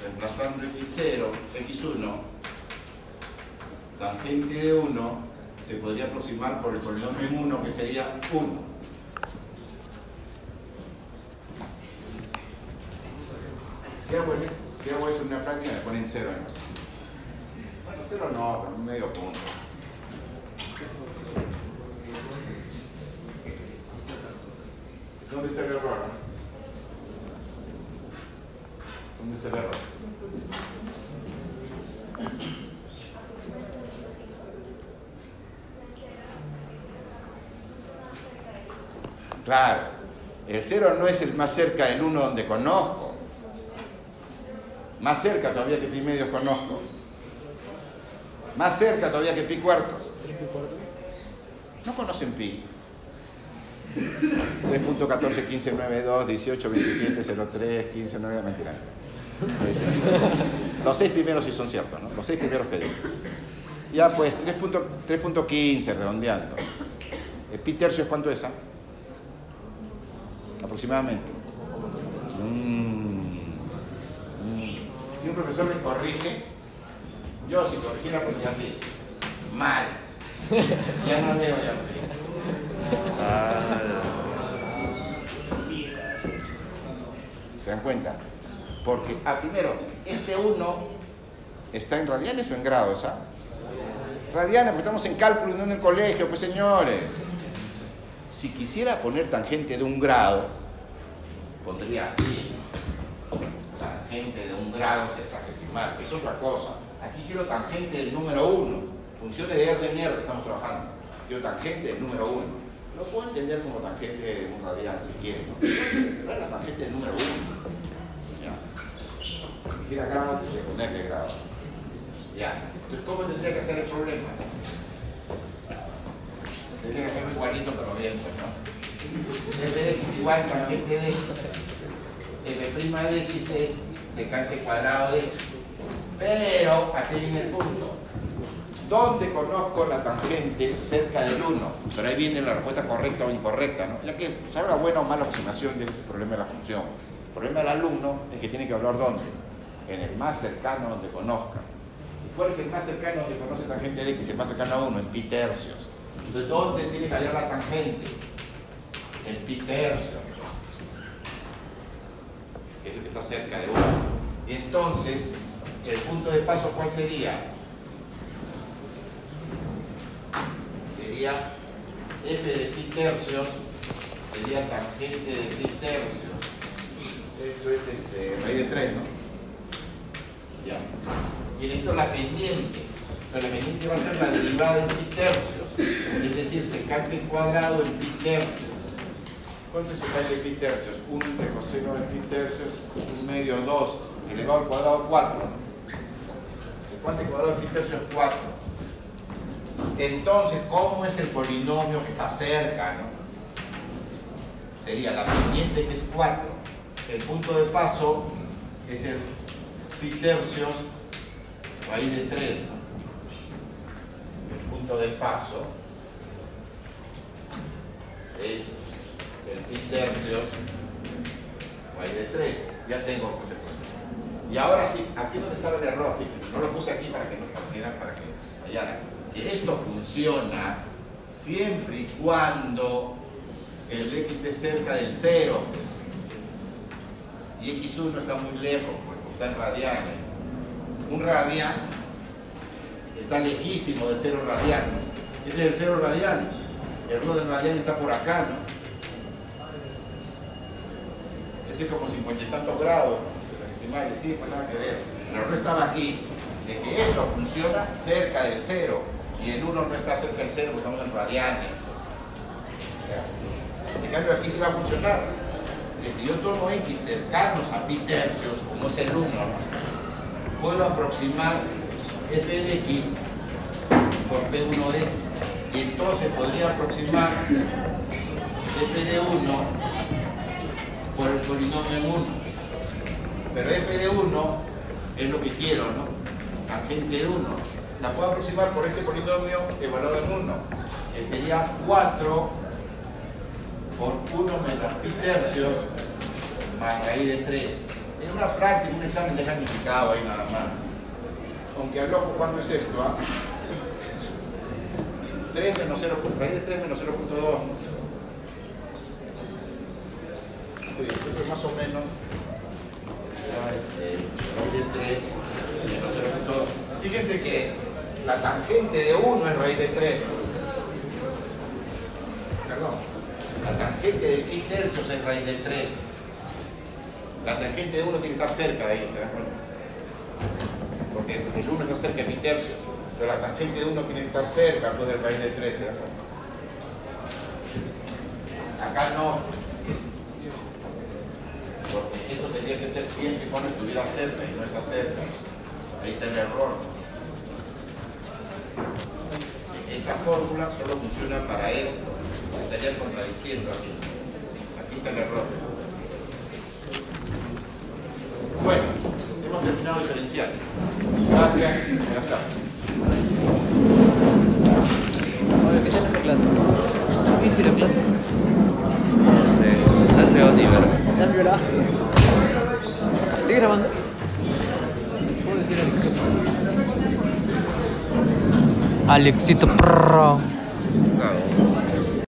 reemplazando x0, x1, tangente de 1 se podría aproximar por el polinomio en 1 que sería 1. Si hago, eso en una práctica me ponen 0 en Bueno, 0 no, pero medio punto. ¿Dónde está el error? ¿Dónde está el error? Claro, el 0 no es el más cerca del 1 donde conozco. Más cerca todavía que pi medios conozco. Más cerca todavía que pi cuartos. No conocen pi. 3.14, 15, 9, 2, 18, 27, 03, 15, 9, mentira. Los seis primeros sí son ciertos, ¿no? Los seis primeros que digo. Ya pues, 3.15 3.15 redondeando. ¿El pi tercio es cuánto es? ah? Aproximadamente. Mm. Mm. Si un profesor me corrige, yo si corrigiera pondría así. Mal. Ya no veo, ya no sé. Ah, ¿Se dan cuenta? Porque, ah, primero, este 1 está en radianes o en grados, ¿ah? Radianes, porque estamos en cálculo y no en el colegio, pues señores. Si quisiera poner tangente de un grado, pondría así. Tangente de un grado sexagesimal, que es otra cosa. Aquí quiero tangente del número 1. Funciones de R de mierda estamos trabajando. Quiero tangente del número 1. Lo puedo entender como tangente de un radial si quieren. Pero es la tangente del número 1. Ya. Si quisiera grado, que ponerle grado. Ya. Entonces, ¿cómo tendría que ser el problema? Tendría que hacerlo igualito, pero bien, pues, ¿no? f de x igual tangente de x. f' de x es secante cuadrado de x. Pero, aquí viene el punto. ¿Dónde conozco la tangente cerca del 1? Pero ahí viene la respuesta correcta o incorrecta, ¿no? Ya que salga buena o mala aproximación de ese problema de la función. El problema del alumno es que tiene que hablar dónde? En el más cercano donde conozca. ¿Y cuál es el más cercano donde conoce tangente de x? El más cercano a 1, en pi tercios. Entonces, ¿dónde tiene que hallar la tangente? En pi tercios. Que es el que está cerca de 1. Y entonces, el punto de paso, ¿cuál sería? Sería f de pi tercios, sería tangente de pi tercios. Esto es este, raíz de 3, ¿no? Ya. Y necesito la pendiente. La pendiente va a ser la derivada en pi tercios. Es decir, secante cuadrado en pi tercios. ¿Cuánto es secante de pi tercios? 1 entre coseno de pi tercios, 1 medio 2, elevado al cuadrado 4. Secante cuadrado de pi tercios 4. Entonces, ¿cómo es el polinomio que está cerca? No? Sería la pendiente que es 4. El punto de paso es el pi tercios raíz de 3. ¿no? El punto de paso es pi tercios raíz de 3. Ya tengo consecuencias. Y ahora sí, aquí donde estaba el error, no lo puse aquí para que nos conocieran, para que hallaran. Que esto funciona siempre y cuando el x esté cerca del 0, pues. Y x1 está muy lejos, pues, porque está en radianes. Un radian está lejísimo del 0 radian. Este es el 0 radian. El 1 del radian está por acá, ¿no? Es como 50 y tantos grados. Decimales, sí, pues nada que ver. Pero no estaba aquí. De que esto funciona cerca del 0 y el 1 no está cerca del 0 porque estamos en radianes. En cambio aquí sí va a funcionar. Que si yo tomo x cercanos a pi tercios, como es el 1, puedo aproximar f de x por p1 de x. Y entonces podría aproximar f de 1 por el polinomio en 1. Pero f de 1 es lo que quiero, ¿no? Tangente de 1. La puedo aproximar por este polinomio evaluado en 1, que sería 4 por 1 menos pi tercios más raíz de 3. En una práctica, un examen de magnificado ahí nada más. Aunque al ojo, ¿cuánto es esto? Ah? 3 menos 0, raíz de 3 menos 0.2. Sí, esto es más o menos este, raíz de 3 menos 0.2. Fíjense que la tangente de 1 es raíz de 3. Perdón. La tangente de pi tercios es raíz de 3. La tangente de 1 tiene que estar cerca de ahí, ¿se dan cuenta? Porque el 1 está cerca de pi tercios. Pero la tangente de 1 tiene que estar cerca pues, de raíz de 3, ¿se dan cuenta? Acá no. Porque esto tendría que ser siempre cuando estuviera cerca y no está cerca. Ahí está el error. Esta fórmula solo funciona para esto. Estaría contradiciendo aquí. Aquí está el error. Bueno, hemos terminado diferencial. Gracias. Buenas tardes. ¿qué tal la clase? ¿Difícil la clase? ¿Sigue grabando? Alexito?